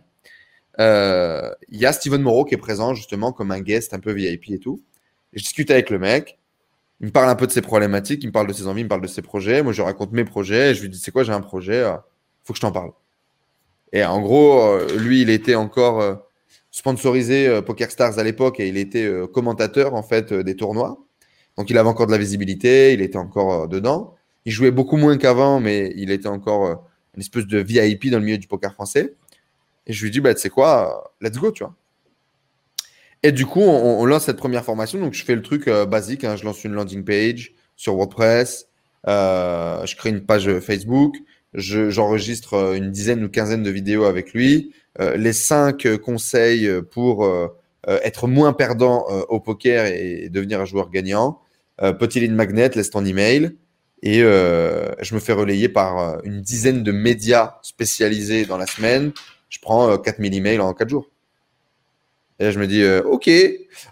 Euh, il y a Steven Moreau qui est présent justement comme un guest un peu VIP et tout. je discute avec le mec. Il me parle un peu de ses problématiques, il me parle de ses envies, il me parle de ses projets. Moi, je raconte mes projets. Et je lui dis, c'est quoi, j'ai un projet, il faut que je t'en parle. Et en gros, lui, il était encore sponsorisé Poker Stars à l'époque et il était commentateur en fait des tournois. Donc, il avait encore de la visibilité, il était encore dedans. Il jouait beaucoup moins qu'avant, mais il était encore euh, une espèce de VIP dans le milieu du poker français. Et je lui dis, bah, tu quoi, let's go, tu vois. Et du coup, on, lance cette première formation. Donc, je fais le truc euh, basique. Hein. je lance une landing page sur WordPress. Euh, je crée une page Facebook. J'enregistre une dizaine ou quinzaine de vidéos avec lui. les cinq conseils pour être moins perdant au poker et, devenir un joueur gagnant. petit lead magnet, laisse ton email. Et euh, je me fais relayer par euh, une dizaine de médias spécialisés dans la semaine. Je prends 4000 euh, emails en 4 jours. Et là, je me dis, OK.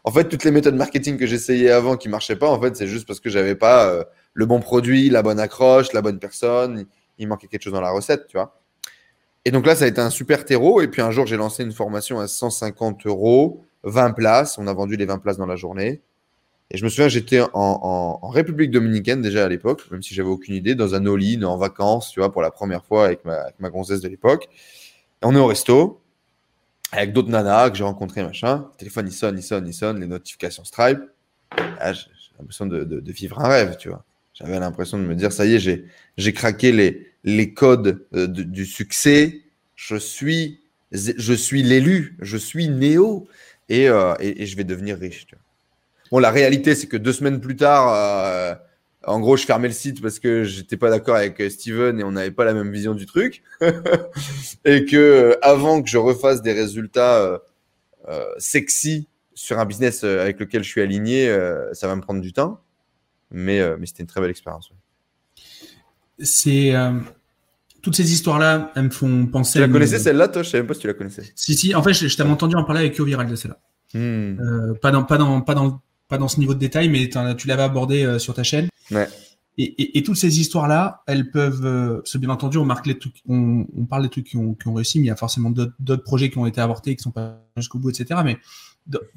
En fait, toutes les méthodes marketing que j'essayais avant qui marchaient pas, en fait, c'est juste parce que j'avais pas le bon produit, la bonne accroche, la bonne personne. Il manquait quelque chose dans la recette, tu vois. Et donc là, ça a été un super terreau. Et puis un jour, j'ai lancé une formation à 150 euros, 20 places. On a vendu les 20 places dans la journée. Et je me souviens, j'étais en, République dominicaine déjà à l'époque, même si j'avais aucune idée, dans un all-in en vacances, tu vois, pour la première fois avec ma, avec de l'époque. on est au resto, avec d'autres nanas que j'ai rencontrées, machin. Le téléphone, il sonne, il sonne, il sonne, les notifications Stripe. Ah, j'ai l'impression de, de, vivre un rêve, tu vois. J'avais l'impression de me dire, ça y est, j'ai craqué les, les codes euh, du succès. Je suis, je suis l'élu, je suis Néo et, euh, et, et, je vais devenir riche, tu vois. Bon, la réalité, c'est que deux semaines plus tard, euh, en gros, je fermais le site parce que j'étais pas d'accord avec euh, Steven et on n'avait pas la même vision du truc. et que euh, avant que je refasse des résultats sexy sur un business avec lequel je suis aligné, ça va me prendre du temps. Mais, mais c'était une très belle expérience. C'est toutes ces histoires-là, elles me font penser. Tu la connaissais celle-là, toi? Je savais même pas si tu la connaissais. Si, si. En fait, je, t'avais entendu en parler avec Yo Viral de celle-là. Hmm. pas dans, pas dans, pas dans pas dans ce niveau de détail, mais tu l'avais abordé euh, sur ta chaîne. Ouais. Et, et, et, toutes ces histoires-là, elles peuvent, euh, bien entendu, on marque les trucs, on, on parle des trucs qui ont, qui ont, réussi, mais il y a forcément d'autres projets qui ont été avortés, qui sont pas jusqu'au bout, etc. Mais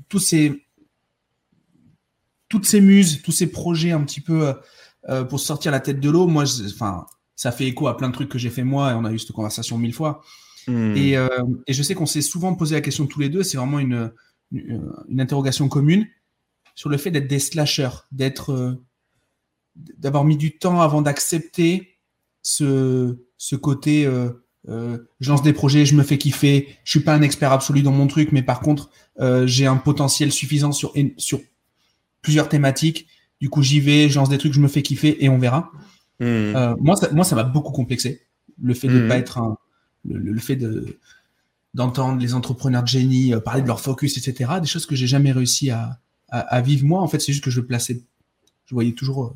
tous ces, toutes ces muses, tous ces projets un petit peu euh, euh pour sortir la tête de l'eau, moi, enfin, ça fait écho à plein de trucs que j'ai fait moi, et on a eu cette conversation mille fois. Hmm. Et, euh, et, je sais qu'on s'est souvent posé la question tous les deux. C'est vraiment une, une, une interrogation commune sur le fait d'être des slashers, d'être, d'avoir mis du temps avant d'accepter ce, ce côté euh, euh, je lance des projets, je me fais kiffer. Je suis pas un expert absolu dans mon truc, mais par contre, euh, j'ai un potentiel suffisant sur, sur plusieurs thématiques. Du coup, j'y vais, je lance des trucs, je me fais kiffer et on verra. Euh, moi, ça, moi, ça m'a beaucoup complexé. Le fait de hmm. pas être un, le, fait de d'entendre les entrepreneurs de génie parler de leur focus, etc. Des choses que j'ai jamais réussi à, à, vivre moi. En fait, c'est juste que je plaçais, je voyais toujours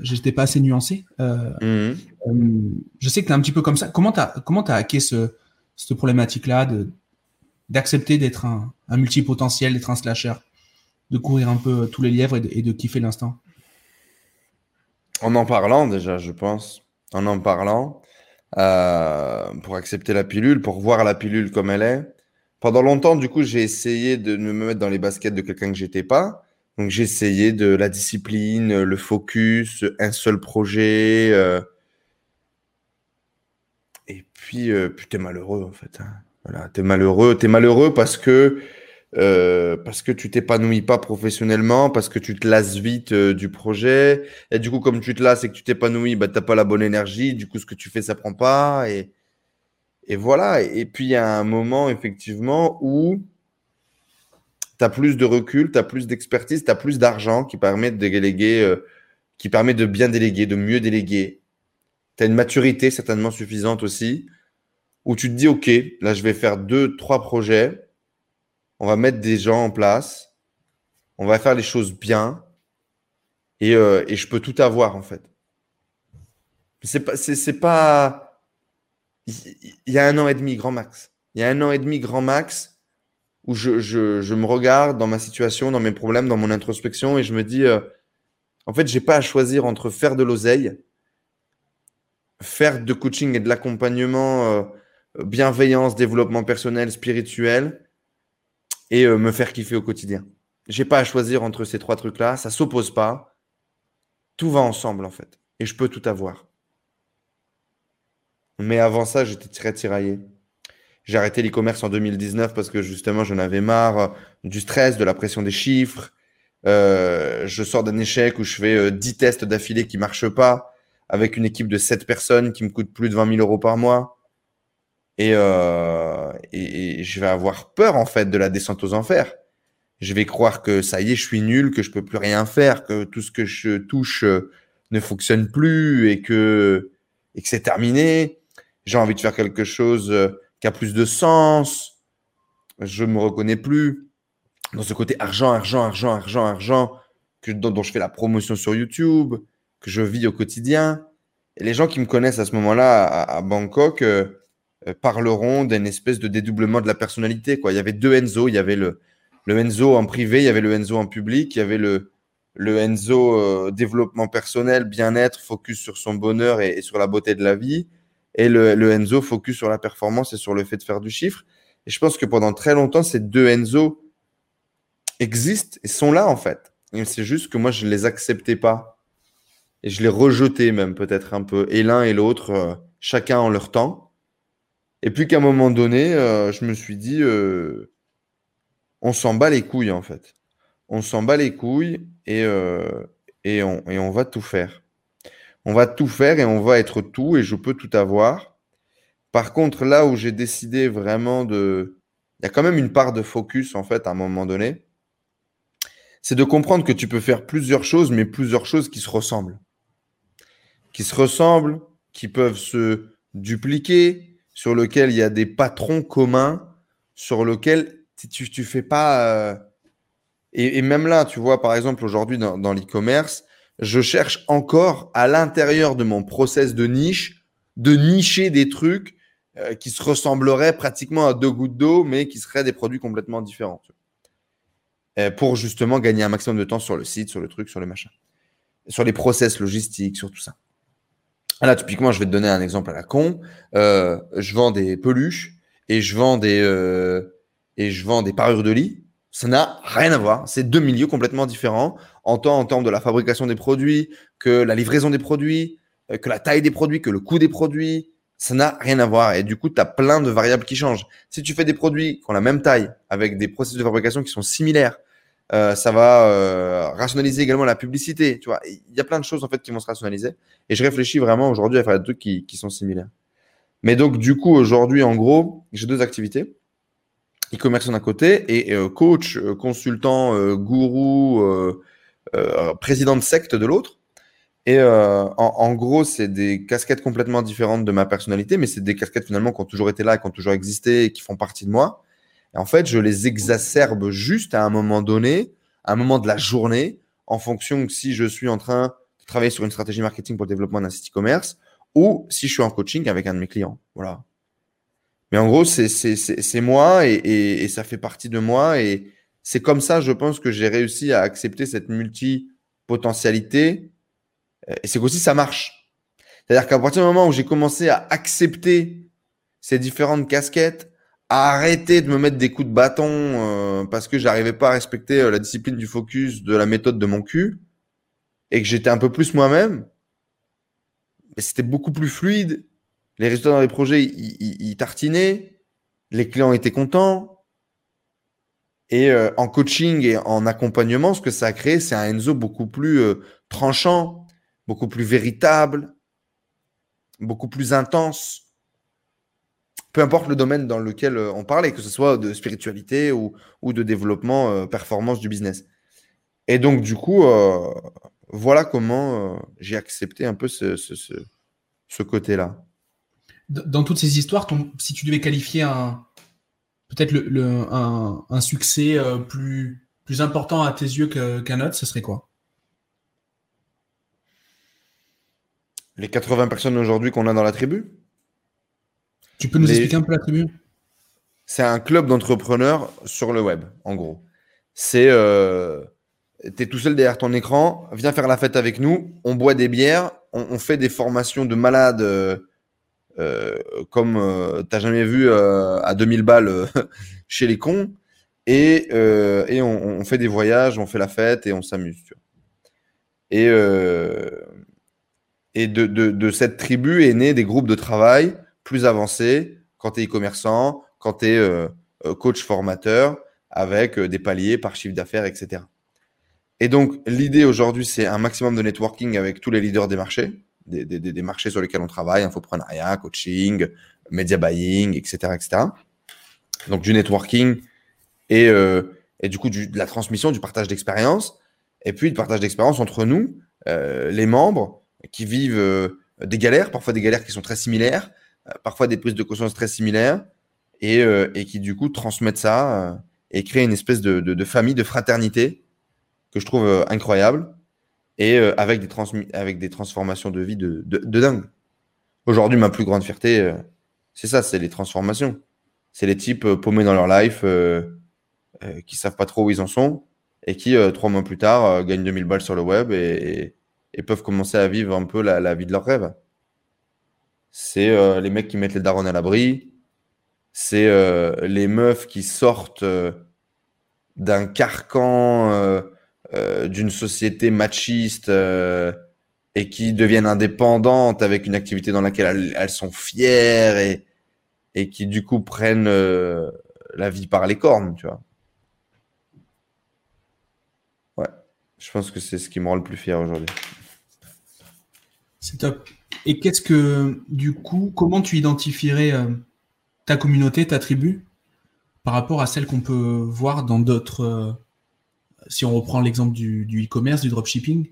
j'étais pas assez nuancé. Euh, mhm. euh, je sais que tu es un petit peu comme ça. Comment tu as, comment as hacké ce, cette problématique-là d'accepter d'être un, un, multipotentiel, d'être un slasher, de courir un peu tous les lièvres et de, kiffer l'instant? En en parlant déjà, je pense. En en parlant, euh, pour accepter la pilule, pour voir la pilule comme elle est. Pendant longtemps, du coup, j'ai essayé de me mettre dans les baskets de quelqu'un que j'étais pas. Donc j'ai essayé de la discipline, le focus, un seul projet. Euh, et puis, euh, puis t'es malheureux en fait. Hein. Voilà, t'es malheureux. T'es malheureux parce que euh, parce que tu t'épanouis pas professionnellement, parce que tu te lasses vite du projet. Et du coup, comme tu te lasses et que tu t'épanouis, bah t'as pas la bonne énergie. Du coup, ce que tu fais, ça prend pas. Et et voilà. Et puis il y a un moment effectivement où tu as plus de recul, tu as plus d'expertise, tu as plus d'argent qui permet de déléguer, euh, qui permet de bien déléguer, de mieux déléguer. Tu as une maturité certainement suffisante aussi, où tu te dis, OK, là, je vais faire deux, trois projets, on va mettre des gens en place, on va faire les choses bien, et, euh, et je peux tout avoir, en fait. C'est pas, c'est pas, il y a un an et demi, grand max. Il y a un an et demi, grand max, où je, me regarde dans ma situation, dans mes problèmes, dans mon introspection, et je me dis, euh, en fait, j'ai pas à choisir entre faire de l'oseille, faire de coaching et de l'accompagnement, euh, bienveillance, développement personnel, spirituel, et euh, me faire kiffer au quotidien. J'ai pas à choisir entre ces trois trucs-là, ça s'oppose pas. Tout va ensemble, en fait. Et je peux tout avoir. Mais avant ça, j'étais très tiraillé. J'ai arrêté l'e-commerce en 2019 parce que justement, j'en avais marre du stress, de la pression des chiffres. Euh, je sors d'un échec où je fais 10 euh, tests d'affilée qui marchent pas avec une équipe de 7 personnes qui me coûte plus de 20 000 euros par mois. Et, euh, et, je vais avoir peur en fait de la descente aux enfers. Je vais croire que ça y est, je suis nul, que je peux plus rien faire, que tout ce que je touche euh, ne fonctionne plus et que, et que c'est terminé. J'ai envie de faire quelque chose euh, qui a plus de sens. Je me reconnais plus dans ce côté argent, argent, argent, argent, argent, que, dont, je fais la promotion sur YouTube, que je vis au quotidien. Et les gens qui me connaissent à ce moment-là à, Bangkok euh, euh, parleront d'une espèce de dédoublement de la personnalité. Quoi. Il y avait deux Enzo. Il y avait le, le Enzo en privé, il y avait le Enzo en public, il y avait le, le Enzo euh, développement personnel, bien-être, focus sur son bonheur et, sur la beauté de la vie et le, Enzo focus sur la performance et sur le fait de faire du chiffre. Et je pense que pendant très longtemps, ces deux Enzo existent et sont là en fait. C'est juste que moi, je ne les acceptais pas. Et je les rejetais même peut-être un peu. Et l'un et l'autre, euh, chacun en leur temps. Et puis qu'à un moment donné, euh, je me suis dit, euh, on s'en bat les couilles en fait. On s'en bat les couilles et, et, on, et on va tout faire on va tout faire et on va être tout et je peux tout avoir. Par contre, là où j'ai décidé vraiment de... Il y a quand même une part de focus, en fait, à un moment donné. C'est de comprendre que tu peux faire plusieurs choses, mais plusieurs choses qui se ressemblent. Qui se ressemblent, qui peuvent se dupliquer, sur lesquels il y a des patrons communs, sur lesquels tu ne fais pas... Euh, et, même là, tu vois, par exemple, aujourd'hui, dans l'e-commerce, je cherche encore à l'intérieur de mon process de niche de nicher des trucs euh, qui se ressembleraient pratiquement à deux gouttes d'eau, mais qui seraient des produits complètement différents. Euh, pour justement gagner un maximum de temps sur le site, sur le truc, sur le machin. Sur les process logistiques, sur tout ça. Là, typiquement, je vais te donner un exemple à la con. Euh, je vends des peluches et je vends des, et je vends des parures de lit. Ça n'a rien à voir. C'est deux milieux complètement différents, en termes de la fabrication des produits, que la livraison des produits, euh, que la taille des produits, que le coût des produits. Ça n'a rien à voir. Et du coup, tu as plein de variables qui changent. Si tu fais des produits qui ont la même taille, avec des processus de fabrication qui sont similaires, euh, ça va euh, rationaliser également la publicité. Tu vois, il y a plein de choses en fait qui vont se rationaliser. Et je réfléchis vraiment aujourd'hui à faire des trucs qui, qui sont similaires. Mais donc, du coup, aujourd'hui, en gros, j'ai deux activités. E-commerce d'un côté et coach, consultant, gourou, président de secte de l'autre. Et en, gros, c'est des casquettes complètement différentes de ma personnalité, mais c'est des casquettes finalement qui ont toujours été là, qui ont toujours existé et qui font partie de moi. Et en fait, je les exacerbe juste à un moment donné, à un moment de la journée, en fonction si je suis en train de travailler sur une stratégie marketing pour le développement d'un site e-commerce ou si je suis en coaching avec un de mes clients. Voilà. Mais en gros, c'est moi et, et, et, ça fait partie de moi. Et c'est comme ça, je pense, que j'ai réussi à accepter cette multipotentialité. Et c'est qu'aussi ça marche. C'est-à-dire qu'à partir du moment où j'ai commencé à accepter ces différentes casquettes, à arrêter de me mettre des coups de bâton euh, parce que j'arrivais pas à respecter euh, la discipline du focus, de la méthode de mon cul, et que j'étais un peu plus moi-même, c'était beaucoup plus fluide. Les résultats dans les projets, ils, tartinaient. Les clients étaient contents. Et euh, en coaching et en accompagnement, ce que ça a créé, c'est un Enzo beaucoup plus tranchant, beaucoup plus véritable, beaucoup plus intense peu importe le domaine dans lequel euh, on parlait, que ce soit de spiritualité ou, de développement, euh, performance du business. Et donc, du coup, euh, voilà comment j'ai accepté un peu ce, côté-là. Dans toutes ces histoires, si tu devais qualifier un peut-être le, un, succès plus, plus important à tes yeux qu'un autre, ce serait quoi? Les 80 personnes aujourd'hui qu'on a dans la tribu? Tu peux nous expliquer un peu la tribu? C'est un club d'entrepreneurs sur le web, en gros. C'est. Euh, tu es tout seul derrière ton écran, viens faire la fête avec nous, on boit des bières, on, fait des formations de malades euh, euh, comme tu n'as jamais vu à 2000 balles chez les cons, et, on, fait des voyages, on fait la fête et on s'amuse. Et, de, cette tribu est né des groupes de travail plus avancé quand tu es e-commerçant, quand tu es euh, euh, coach formateur, avec euh, des paliers par chiffre d'affaires, etc. Et donc, l'idée aujourd'hui, c'est un maximum de networking avec tous les leaders des marchés, des, marchés sur lesquels on travaille, infoprenariat, coaching, media buying, etc. etc. Donc, du networking et, et du coup, du, de la transmission, du partage d'expérience, et puis le partage d'expérience entre nous, les membres qui vivent des galères, parfois des galères qui sont très similaires, euh, parfois des prises de conscience très similaires et, euh, et qui du coup transmettent ça euh, et créent une espèce de, famille, de fraternité que je trouve incroyable et avec, des avec des transformations de vie de, de dingue. Aujourd'hui, ma plus grande fierté, c'est ça, c'est les transformations. C'est les types paumés dans leur life, euh, euh, qui savent pas trop où ils en sont, et qui, trois mois plus tard, gagnent 2000 balles sur le web et, et, peuvent commencer à vivre un peu la, la vie de leur rêve c'est euh, les mecs qui mettent les darons à l'abri, c'est euh, les meufs qui sortent euh, d'un carcan d'une société machiste et qui deviennent indépendantes avec une activité dans laquelle elles, sont fières et, qui du coup prennent la vie par les cornes, tu vois. Ouais, je pense que c'est ce qui me rend le plus fier aujourd'hui. C'est top. Et qu'est-ce que, du coup, comment tu identifierais euh, ta communauté, ta tribu, par rapport à celle qu'on peut voir dans d'autres. Euh, si on reprend l'exemple du, e-commerce, du dropshipping,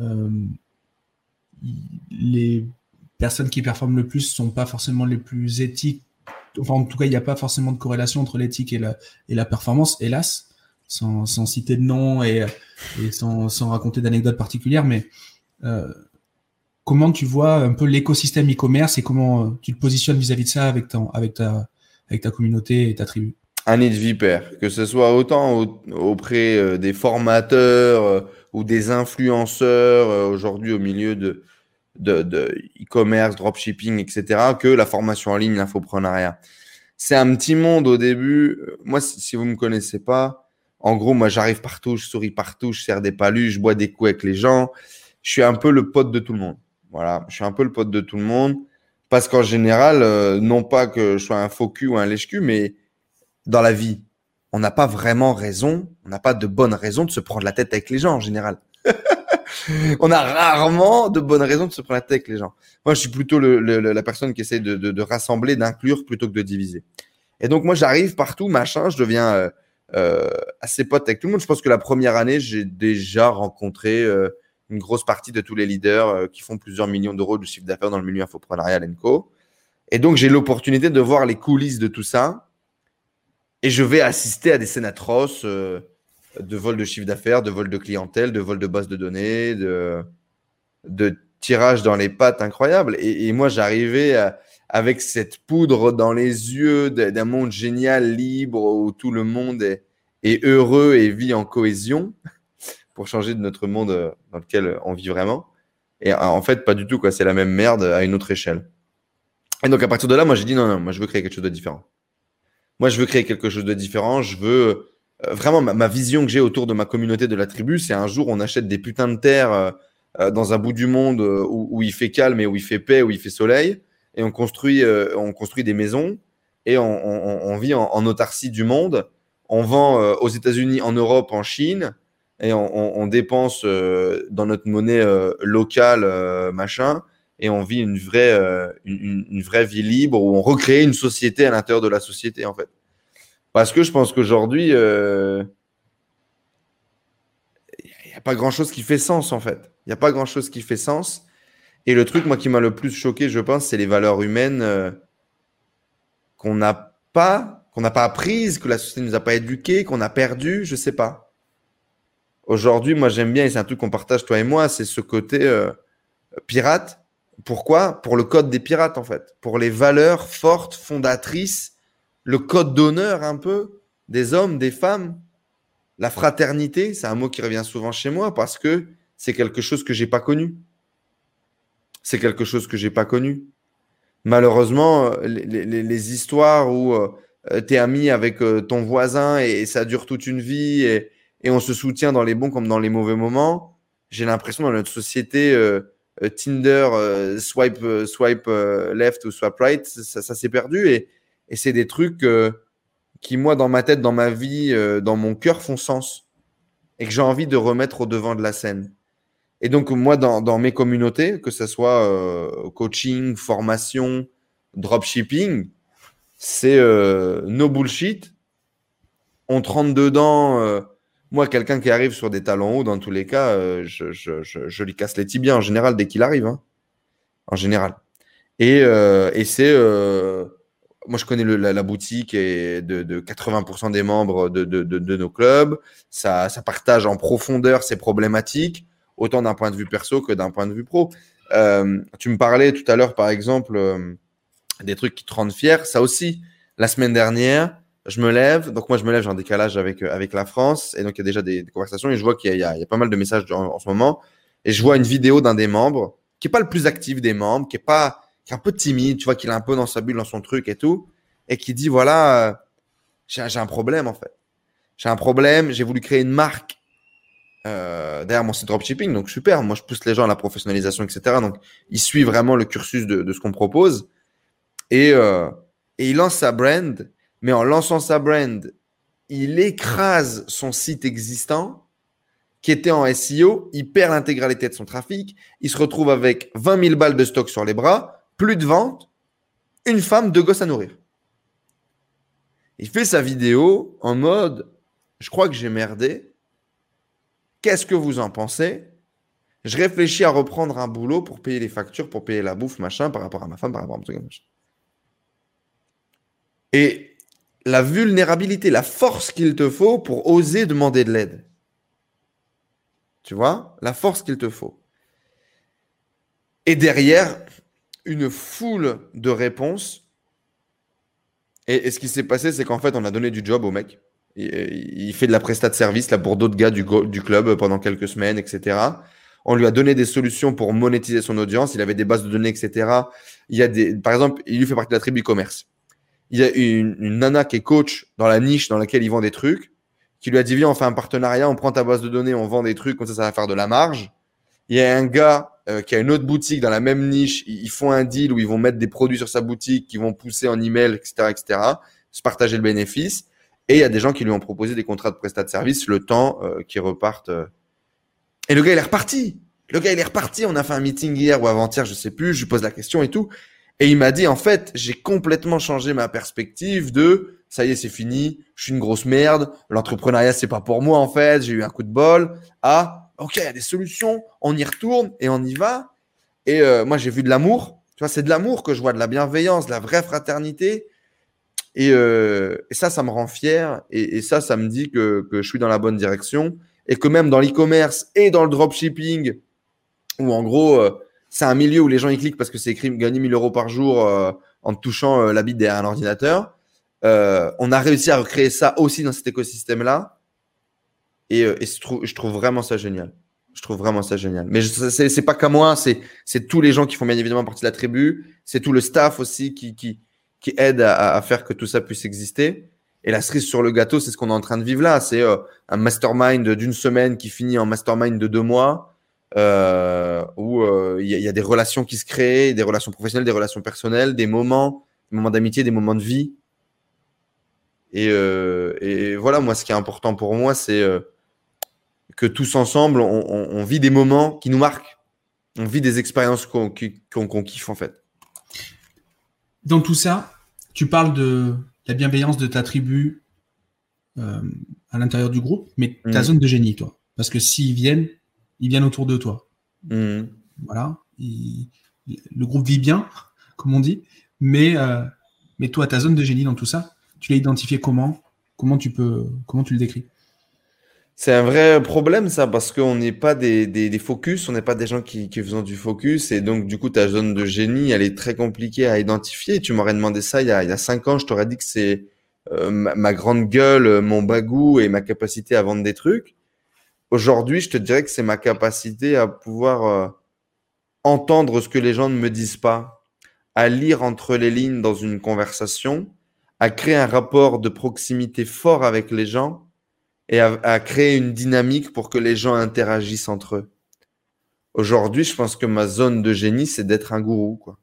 euh, les personnes qui performent le plus sont pas forcément les plus éthiques. Enfin, en tout cas, il n'y a pas forcément de corrélation entre l'éthique et la, performance, hélas, sans, citer de nom et, sans, raconter d'anecdotes particulières, mais comment tu vois un peu l'écosystème e-commerce et comment euh, tu te positionnes vis-à-vis de ça avec ta communauté et ta tribu? Un nid de vipère, que ce soit autant auprès euh, des formateurs euh, ou des influenceurs aujourd'hui au milieu de e-commerce, dropshipping, etc., que la formation en ligne, l'infoprenariat. C'est un petit monde au début. Moi, si vous me connaissez pas, en gros, moi, j'arrive partout, je souris partout, je sers des palus, je bois des coups avec les gens. Je suis un peu le pote de tout le monde. Voilà, je suis un peu le pote de tout le monde. Parce qu'en général, euh, non pas que je sois un faux cul ou un lèche-cul, mais dans la vie, on n'a pas vraiment raison, on n'a pas de bonne raison de se prendre la tête avec les gens en général. on a rarement de bonnes raisons de se prendre la tête avec les gens. Moi, je suis plutôt la personne qui essaie de, rassembler, d'inclure plutôt que de diviser. Et donc, moi, j'arrive partout, machin, je deviens euh, euh, assez pote avec tout le monde. Je pense que la première année, j'ai déjà rencontré euh, une grosse partie de tous les leaders qui font plusieurs millions d'euros de chiffre d'affaires dans le milieu infoprenarial Co. Et donc, j'ai l'opportunité de voir les coulisses de tout ça. Et je vais assister à des scènes atroces euh, de vol de chiffre d'affaires, de vol de clientèle, de vol de base de données, de, de tirage dans les pattes incroyables. Et, moi, j'arrivais avec cette poudre dans les yeux d'un monde génial, libre, où tout le monde est, est heureux et vit en cohésion pour changer de notre monde euh, dans lequel on vit vraiment. Et en fait, pas du tout, quoi. C'est la même merde à une autre échelle. Et donc, à partir de là, moi, j'ai dit non, non, moi, je veux créer quelque chose de différent. Moi, je veux créer quelque chose de différent. Je veux euh, vraiment ma, vision que j'ai autour de ma communauté de la tribu, c'est un jour on achète des putains de terres euh, dans un bout du monde où, il fait calme et où il fait paix, où il fait soleil, et on construit, on construit des maisons et on, vit en, en, autarcie du monde. On vend aux États-Unis, en Europe, en Chine, et on, dépense dans notre monnaie locale, machin et on vit une vraie, euh, une, vraie vie libre où on recrée une société à l'intérieur de la société, en fait. Parce que je pense qu'aujourd'hui, il euh, n'y a pas grand-chose qui fait sens, en fait. Il n'y a pas grand-chose qui fait sens. Et le truc, moi, qui m'a le plus choqué, je pense, c'est les valeurs humaines euh, qu'on n'a pas, qu'on n'a pas apprises, que la société ne nous a pas éduquées, qu'on a perdues, je sais pas. Aujourd'hui, moi, j'aime bien, et c'est un truc qu'on partage, toi et moi, c'est ce côté pirate pourquoi? Pour le code des pirates, en fait. Pour les valeurs fortes, fondatrices, le code d'honneur un peu des hommes, des femmes. La fraternité, c'est un mot qui revient souvent chez moi parce que c'est quelque chose que j'ai pas connu. C'est quelque chose que j'ai pas connu. Malheureusement, les, histoires où euh, tu es ami avec euh, ton voisin et, ça dure toute une vie et, on se soutient dans les bons comme dans les mauvais moments, j'ai l'impression dans notre société euh, euh, Tinder, euh, swipe, euh, swipe left ou swipe right, ça, s'est perdu. Et, et c'est des trucs qui, moi, dans ma tête, dans ma vie, dans mon cœur, font sens. Et que j'ai envie de remettre au devant de la scène. Et donc, moi, dans, dans mes communautés, que ce soit coaching, formation, dropshipping, c'est no bullshit. On te rentre dedans moi, quelqu'un qui arrive sur des talons hauts, dans tous les cas, euh, je, je, lui casse les tibias en général dès qu'il arrive. Hein. En général. Et, euh, c'est. Euh, moi, je connais la, boutique et de, de 80% des membres de, nos clubs. Ça, partage en profondeur ses problématiques, autant d'un point de vue perso que d'un point de vue pro. Tu me parlais tout à l'heure, par exemple, des trucs qui te rendent fier. Ça aussi, la semaine dernière, je me lève, donc moi je me lève, j'ai un décalage avec, euh, avec la France, et donc il y a déjà des, conversations, et je vois qu'il y, a pas mal de messages en, ce moment, et je vois une vidéo d'un des membres, qui est pas le plus actif des membres, qui est pas, qui est un peu timide, tu vois, qu'il est un peu dans sa bulle, dans son truc et tout, et qui dit, voilà, euh, j'ai un problème en fait. J'ai un problème, j'ai voulu créer une marque euh, derrière mon site dropshipping, donc super, moi je pousse les gens à la professionnalisation, etc. Donc il suit vraiment le cursus de, ce qu'on propose, et, et il lance sa brand, mais en lançant sa brand, il écrase son site existant qui était en SEO, il perd l'intégralité de son trafic, il se retrouve avec 20 000 balles de stock sur les bras, plus de vente, une femme, deux gosses à nourrir. Il fait sa vidéo en mode je crois que j'ai merdé. Qu'est-ce que vous en pensez? Je réfléchis à reprendre un boulot pour payer les factures, pour payer la bouffe, machin, par rapport à ma femme, par rapport à mon truc. Et la vulnérabilité, la force qu'il te faut pour oser demander de l'aide. Tu vois? La force qu'il te faut. Et derrière, une foule de réponses. Et, ce qui s'est passé, c'est qu'en fait, on a donné du job au mec. Il, fait de la prestat de service là, pour d'autres gars du, du club pendant quelques semaines, etc. On lui a donné des solutions pour monétiser son audience. Il avait des bases de données, etc. Il y a des, par exemple, il lui fait partie de la tribu e-commerce il y a une, nana qui est coach dans la niche dans laquelle il vend des trucs, qui lui a dit viens, on fait un partenariat, on prend ta base de données, on vend des trucs, comme ça, ça va faire de la marge. Il y a un gars euh, qui a une autre boutique dans la même niche, ils, font un deal où ils vont mettre des produits sur sa boutique, qui vont pousser en email, etc., etc., se partager le bénéfice. Et il y a des gens qui lui ont proposé des contrats de prestat de service le temps euh, qu'ils repartent. Euh. Et le gars, il est reparti. Le gars, il est reparti. On a fait un meeting hier ou avant-hier, je sais plus. Je lui pose la question et tout. Et il m'a dit, en fait, j'ai complètement changé ma perspective de, ça y est, c'est fini. Je suis une grosse merde. L'entrepreneuriat, c'est pas pour moi, en fait. J'ai eu un coup de bol. Ah, ok, il y a des solutions. On y retourne et on y va. Et euh, moi, j'ai vu de l'amour. Tu vois, c'est de l'amour que je vois, de la bienveillance, de la vraie fraternité. Et, euh, ça, ça me rend fier. Et, et, ça, ça me dit que, que je suis dans la bonne direction. Et que même dans l'e-commerce et dans le dropshipping, où en gros, euh, c'est un milieu où les gens y cliquent parce que c'est écrit gagner 1000 euros par jour euh, en touchant euh, la bite derrière un ordinateur. on a réussi à recréer ça aussi dans cet écosystème-là. Et, et je, trouve, vraiment ça génial. Je trouve vraiment ça génial. Mais c'est, c'est pas qu'à moi, c'est, c'est tous les gens qui font bien évidemment partie de la tribu. C'est tout le staff aussi qui, qui, qui aide à, à, faire que tout ça puisse exister. Et la cerise sur le gâteau, c'est ce qu'on est en train de vivre là. C'est euh, un mastermind d'une semaine qui finit en mastermind de deux mois, euh, où euh, il y, y, a des relations qui se créent, des relations professionnelles, des relations personnelles, des moments, des moments d'amitié, des moments de vie. Et, euh, et, voilà, moi, ce qui est important pour moi, c'est que tous ensemble, on, on, on, vit des moments qui nous marquent. On vit des expériences qu'on qu qu kiffe en fait. Dans tout ça, tu parles de la bienveillance de ta tribu euh, à l'intérieur du groupe, mais ta mmh. zone de génie, toi. Parce que s'ils viennent, ils viennent autour de toi. Mmh. Voilà. Le groupe vit bien, comme on dit, mais, euh, mais toi, ta zone de génie dans tout ça, tu l'as identifié comment? Comment tu peux, comment tu le décris? C'est un vrai problème, ça, parce qu'on n'est pas des, des, des, focus, on n'est pas des gens qui, qui faisons du focus. Et donc, du coup, ta zone de génie, elle est très compliquée à identifier. Tu m'aurais demandé ça il y a, il y a cinq ans, je t'aurais dit que c'est euh, ma, ma, grande gueule, mon bagou et ma capacité à vendre des trucs. Aujourd'hui, je te dirais que c'est ma capacité à pouvoir euh, entendre ce que les gens ne me disent pas, à lire entre les lignes dans une conversation, à créer un rapport de proximité fort avec les gens et à, créer une dynamique pour que les gens interagissent entre eux. Aujourd'hui, je pense que ma zone de génie, c'est d'être un gourou, quoi.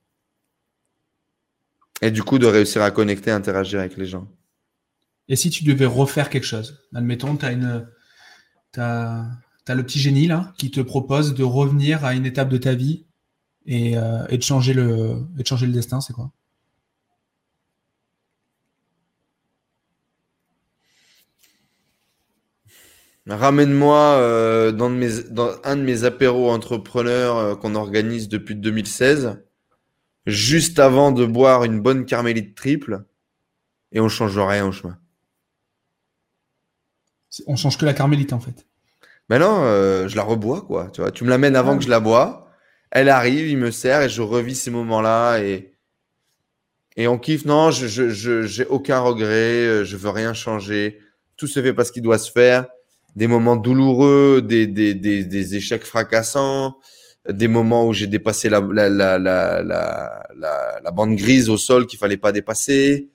Et du coup, de réussir à connecter, à interagir avec les gens. Et si tu devais refaire quelque chose, admettons, tu as une, t'as, as le petit génie là qui te propose de revenir à une étape de ta vie et, euh, de changer le, destin, c'est quoi? Ramène-moi euh, dans, dans, un de mes apéros entrepreneurs euh, qu'on organise depuis 2016, juste avant de boire une bonne carmélite triple, et on change rien au chemin. On change que la carmélite en fait. Ben non, euh, je la rebois quoi. Tu vois, tu me l'amènes avant ah. que je la bois. Elle arrive, il me sert et je revis ces moments-là et et on kiffe. Non, je je je j'ai aucun regret. Je veux rien changer. Tout se fait parce qu'il doit se faire des moments douloureux, des, des, des, des échecs fracassants, des moments où j'ai dépassé la, la, la, la, la, la bande grise au sol qu'il fallait pas dépasser,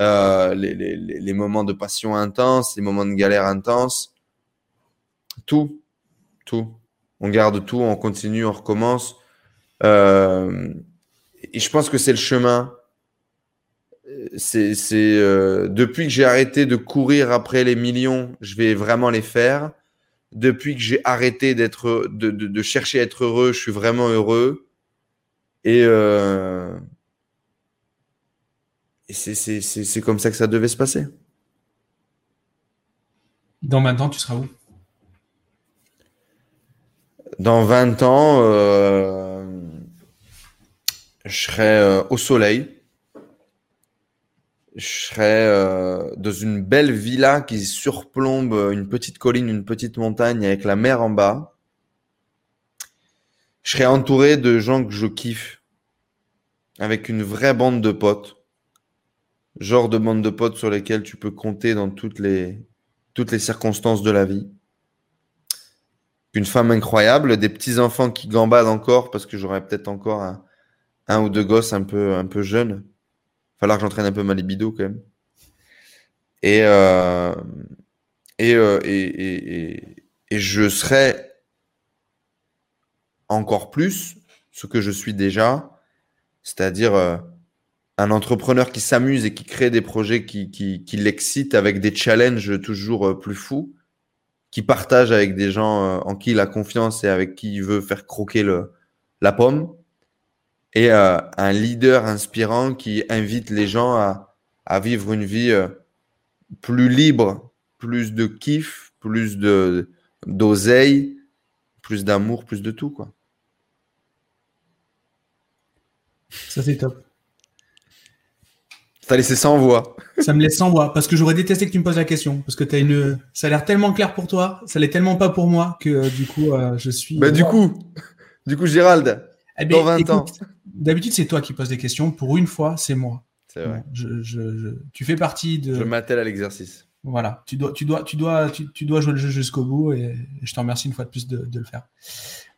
euh, les, les, les moments de passion intense, les moments de galère intense. Tout, tout. On garde tout, on continue, on recommence. Euh, et je pense que c'est le chemin c'est euh, depuis que j'ai arrêté de courir après les millions, je vais vraiment les faire. Depuis que j'ai arrêté d'être de, de, chercher à être heureux, je suis vraiment heureux. Et, euh, et c'est comme ça que ça devait se passer. Dans 20 ans, tu seras où? Dans 20 ans, euh, je serai euh, au soleil je serais euh, dans une belle villa qui surplombe une petite colline, une petite montagne avec la mer en bas. Je serais entouré de gens que je kiffe, avec une vraie bande de potes. Genre de bande de potes sur lesquels tu peux compter dans toutes les, toutes les circonstances de la vie. Une femme incroyable, des petits enfants qui gambadent encore parce que j'aurais peut-être encore un, un ou deux gosses un peu, un peu jeunes falloir que j'entraîne un peu ma libido quand même. Et, euh, et, euh, et, et, et, je serai encore plus ce que je suis déjà, c'est-à-dire euh, un entrepreneur qui s'amuse et qui crée des projets qui, qui, qui l'excitent avec des challenges toujours plus fous, qui partage avec des gens en qui il a confiance et avec qui il veut faire croquer le, la pomme, et un leader inspirant qui invite les gens à, à vivre une vie plus libre, plus de kiff, plus de d'oseille, plus d'amour, plus de tout quoi. Ça c'est top. Ça laissé sans voix. Ça me laisse sans voix parce que j'aurais détesté que tu me poses la question parce que as une ça a l'air tellement clair pour toi, ça l'est tellement pas pour moi que euh, du coup euh, je suis Bah du coup, du coup Gérald, eh ben, dans 20 ans. D'habitude c'est toi qui poses des questions, pour une fois c'est moi. C'est vrai. tu fais partie de. Je m'attelle à l'exercice. Voilà, tu dois, tu dois, tu dois, tu, dois jouer le jeu jusqu'au bout et, je te remercie une fois de plus de, le faire.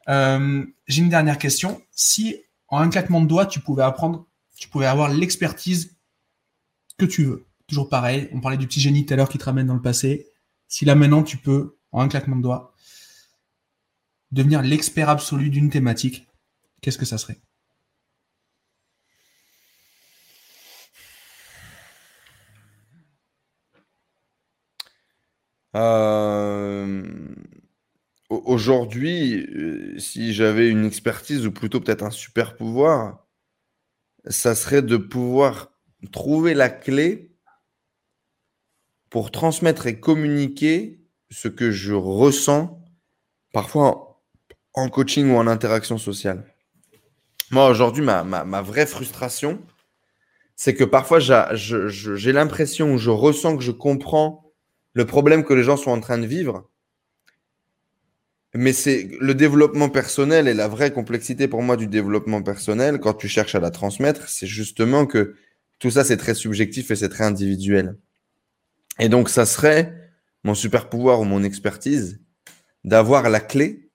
Euh, j'ai une dernière question. Si en un claquement de doigts, tu pouvais apprendre, tu pouvais avoir l'expertise que tu veux, toujours pareil. On parlait du petit génie tout à l'heure qui te ramène dans le passé. Si là maintenant tu peux, en un claquement de doigts, devenir l'expert absolu d'une thématique, qu'est-ce que ça serait? Euh, aujourd'hui, euh, si j'avais une expertise ou plutôt peut-être un super pouvoir, ça serait de pouvoir trouver la clé pour transmettre et communiquer ce que je ressens parfois en coaching ou en interaction sociale. Moi, aujourd'hui, ma, ma, vraie frustration, c'est que parfois j'ai l'impression ou je ressens que je comprends le problème que les gens sont en train de vivre. Mais c'est le développement personnel et la vraie complexité pour moi du développement personnel, quand tu cherches à la transmettre, c'est justement que tout ça, c'est très subjectif et c'est très individuel. Et donc, ça serait mon super pouvoir ou mon expertise d'avoir la clé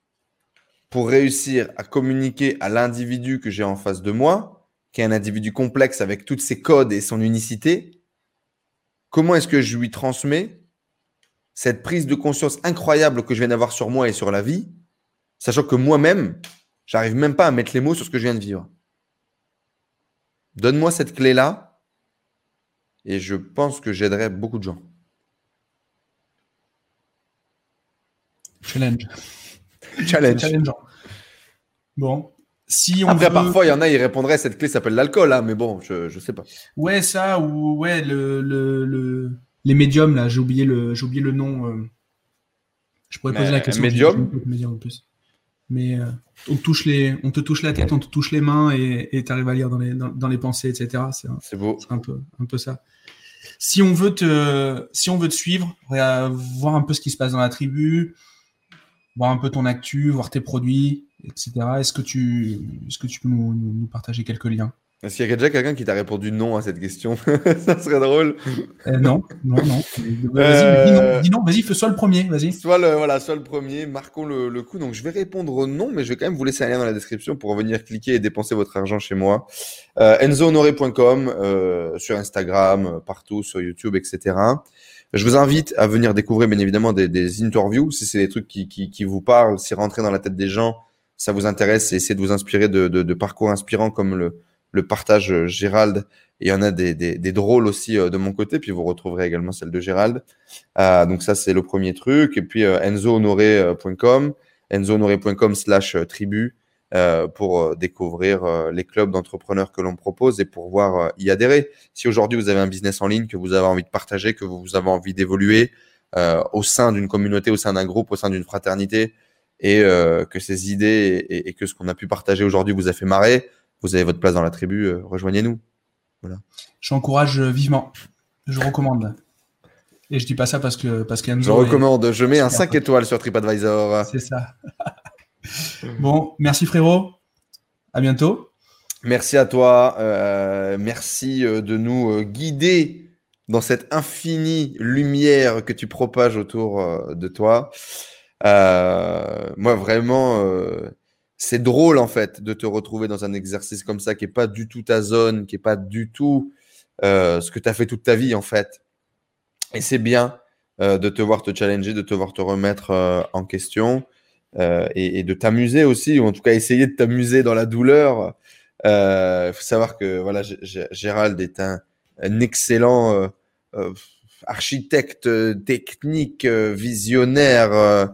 pour réussir à communiquer à l'individu que j'ai en face de moi, qui est un individu complexe avec tous ses codes et son unicité, comment est-ce que je lui transmets cette prise de conscience incroyable que je viens d'avoir sur moi et sur la vie, sachant que moi-même, j'arrive même pas à mettre les mots sur ce que je viens de vivre. Donne-moi cette clé-là et je pense que j'aiderai beaucoup de gens. Challenge. Challenge. Bon. Si on Après, parfois, il y en a, ils répondraient cette clé s'appelle l'alcool, hein, mais bon, je ne sais pas. Ouais, ça, ou ouais, le, le les médiums, là, j'ai oublié le, j'ai oublié le nom. Euh. je pourrais poser la question. Médium en plus. Mais euh, on, te touche les, on te touche la tête, on te touche les mains et tu arrives à lire dans les, dans, les pensées, etc. C'est beau. C'est un peu, un peu ça. Si on veut te, si on veut te suivre, voir un peu ce qui se passe dans la tribu, voir un peu ton actu, voir tes produits, etc. Est-ce que tu, est-ce que tu peux nous partager quelques liens? Est-ce qu'il y a déjà quelqu'un qui t'a répondu non à cette question? Ça serait drôle. Euh, non, non, non. Vas-y, dis non, vas-y, sois le premier, vas-y. Soit le, voilà, soit le premier, marquons le, coup. Donc, je vais répondre non, mais je vais quand même vous laisser un lien dans la description pour venir cliquer et dépenser votre argent chez moi. Euh, EnzoHonoré.com, euh, sur Instagram, partout, sur YouTube, etc. Je vous invite à venir découvrir, bien évidemment, des, interviews, si c'est des trucs qui, qui, vous parlent, si rentrer dans la tête des gens, ça vous intéresse, et essayer de vous inspirer de, de parcours inspirants comme le le partage euh, Gérald. Il y en a des, des, drôles aussi euh, de mon côté. Puis vous retrouverez également celle de Gérald. Euh, donc ça, c'est le premier truc. Et puis enzohonoré.com, enzohonoré.com slash tribu pour découvrir les clubs d'entrepreneurs que l'on propose et pour voir y adhérer. Si aujourd'hui vous avez un business en ligne que vous avez envie de partager, que vous avez envie d'évoluer au sein d'une communauté, au sein d'un groupe, au sein d'une fraternité, et que ces idées et, et que ce qu'on a pu partager aujourd'hui vous a fait marrer, vous avez votre place dans la tribu, euh, rejoignez-nous. Voilà. J'encourage euh, vivement. Je recommande. Et je dis pas ça parce que parce Je recommande. Je mets un 5 étoiles sur TripAdvisor. C'est ça. bon, merci frérot. À bientôt. Merci à toi. Euh, merci de nous guider dans cette infinie lumière que tu propages autour de toi. moi, vraiment, c'est drôle en fait de te retrouver dans un exercice comme ça qui est pas du tout ta zone, qui est pas du tout euh, ce que tu as fait toute ta vie en fait. Et c'est bien euh, de te voir te challenger, de te voir te remettre euh, en question et, de t'amuser aussi, ou en tout cas essayer de t'amuser dans la douleur. Il faut savoir que voilà, Gérald est un, excellent architecte technique, visionnaire,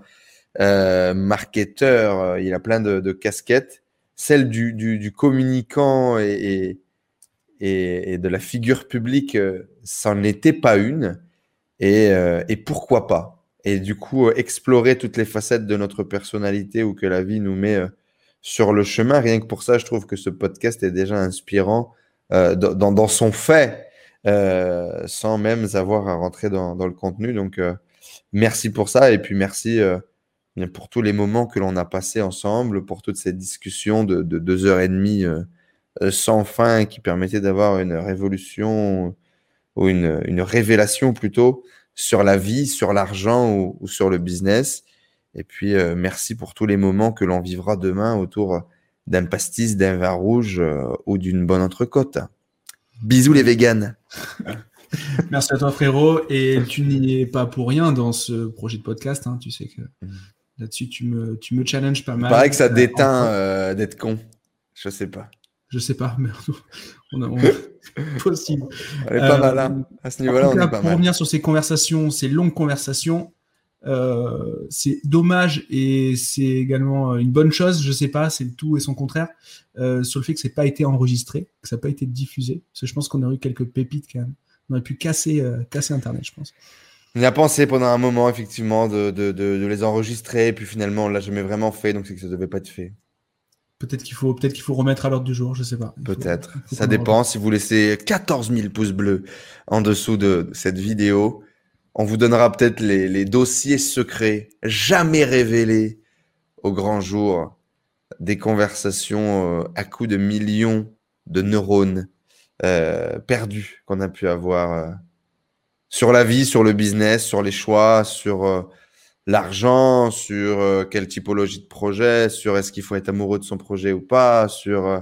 marketeur. il a plein de, casquettes. Celle du, communicant et, de la figure publique, ça n'en était pas une. Et, et pourquoi pas? Et du coup explorer toutes les facettes de notre personnalité ou que la vie nous met sur le chemin. Rien que pour ça, je trouve que ce podcast est déjà inspirant euh, dans, son fait, euh, sans même avoir à rentrer dans, le contenu. Donc, euh, merci pour ça et puis merci euh, pour tous les moments que l'on a passés ensemble, pour toute cette discussion de, de deux heures et demie euh, sans fin qui permettait d'avoir une révolution ou une, une, révélation plutôt sur la vie, sur l'argent ou, ou, sur le business. Et puis, euh, merci pour tous les moments que l'on vivra demain autour d'un pastis, d'un vin rouge euh, ou d'une bonne entrecôte. Bisous les véganes. merci à toi frérot. Et tu n'y es pas pour rien dans ce projet de podcast. Hein. Tu sais que mm. Là-dessus, tu me, tu me challenges pas mal. Il paraît que ça euh, déteint d'être con. Je sais pas. Je sais pas, mais on a, possible. On est pas mal, hein. À ce niveau-là, on est pas pour mal. revenir sur ces conversations, ces longues conversations, euh, c'est dommage et c'est également une bonne chose, je sais pas, c'est le tout et son contraire, euh, sur le fait que c'est pas été enregistré, que ça n'a pas été diffusé. Parce que je pense qu'on aurait eu quelques pépites quand même. On aurait pu casser, euh, casser Internet, je pense. On a pensé pendant un moment, effectivement, de, de, de, de les enregistrer, et puis finalement, on l'a jamais vraiment fait, donc c'est que ça devait pas être fait. Peut-être qu'il faut, peut-être qu'il faut remettre à l'ordre du jour, je sais pas. Peut-être. Ça dépend. Si vous laissez 14 000 pouces bleus en dessous de cette vidéo, on vous donnera peut-être les, les, dossiers secrets, jamais révélés au grand jour, des conversations euh, à coups de millions de neurones euh, perdus qu'on a pu avoir euh, sur la vie, sur le business, sur les choix, sur euh, l'argent, sur euh, quelle typologie de projet, sur est-ce qu'il faut être amoureux de son projet ou pas, sur euh,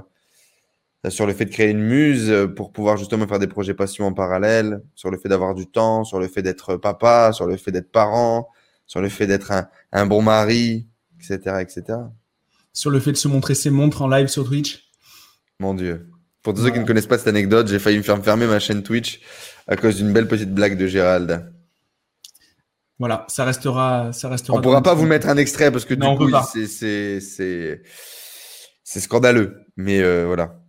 sur le fait de créer une muse pour pouvoir justement faire des projets passion en parallèle, sur le fait d'avoir du temps, sur le fait d'être papa, sur le fait d'être parent, sur le fait d'être un, un, bon mari, etc., etc. Sur le fait de se montrer ses montres en live sur Twitch? Mon Dieu. Pour tous ceux qui ne connaissent pas cette anecdote, j'ai failli me faire fermer ma chaîne Twitch à cause d'une belle petite blague de Gérald. Voilà, ça restera, ça restera. On pourra pas vous mettre un extrait parce que du coup, c'est scandaleux. Mais euh, voilà.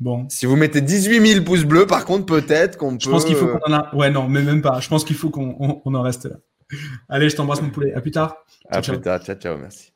Bon. Si vous mettez 18 000 pouces bleus, par contre, peut-être qu'on peut. Je pense qu'il faut qu'on en a. Ouais, non, mais même pas. Je pense qu'il faut qu'on on, on en reste là. Allez, je t'embrasse, mon poulet. À plus tard. À ciao, plus tard. Ciao, ciao. Merci.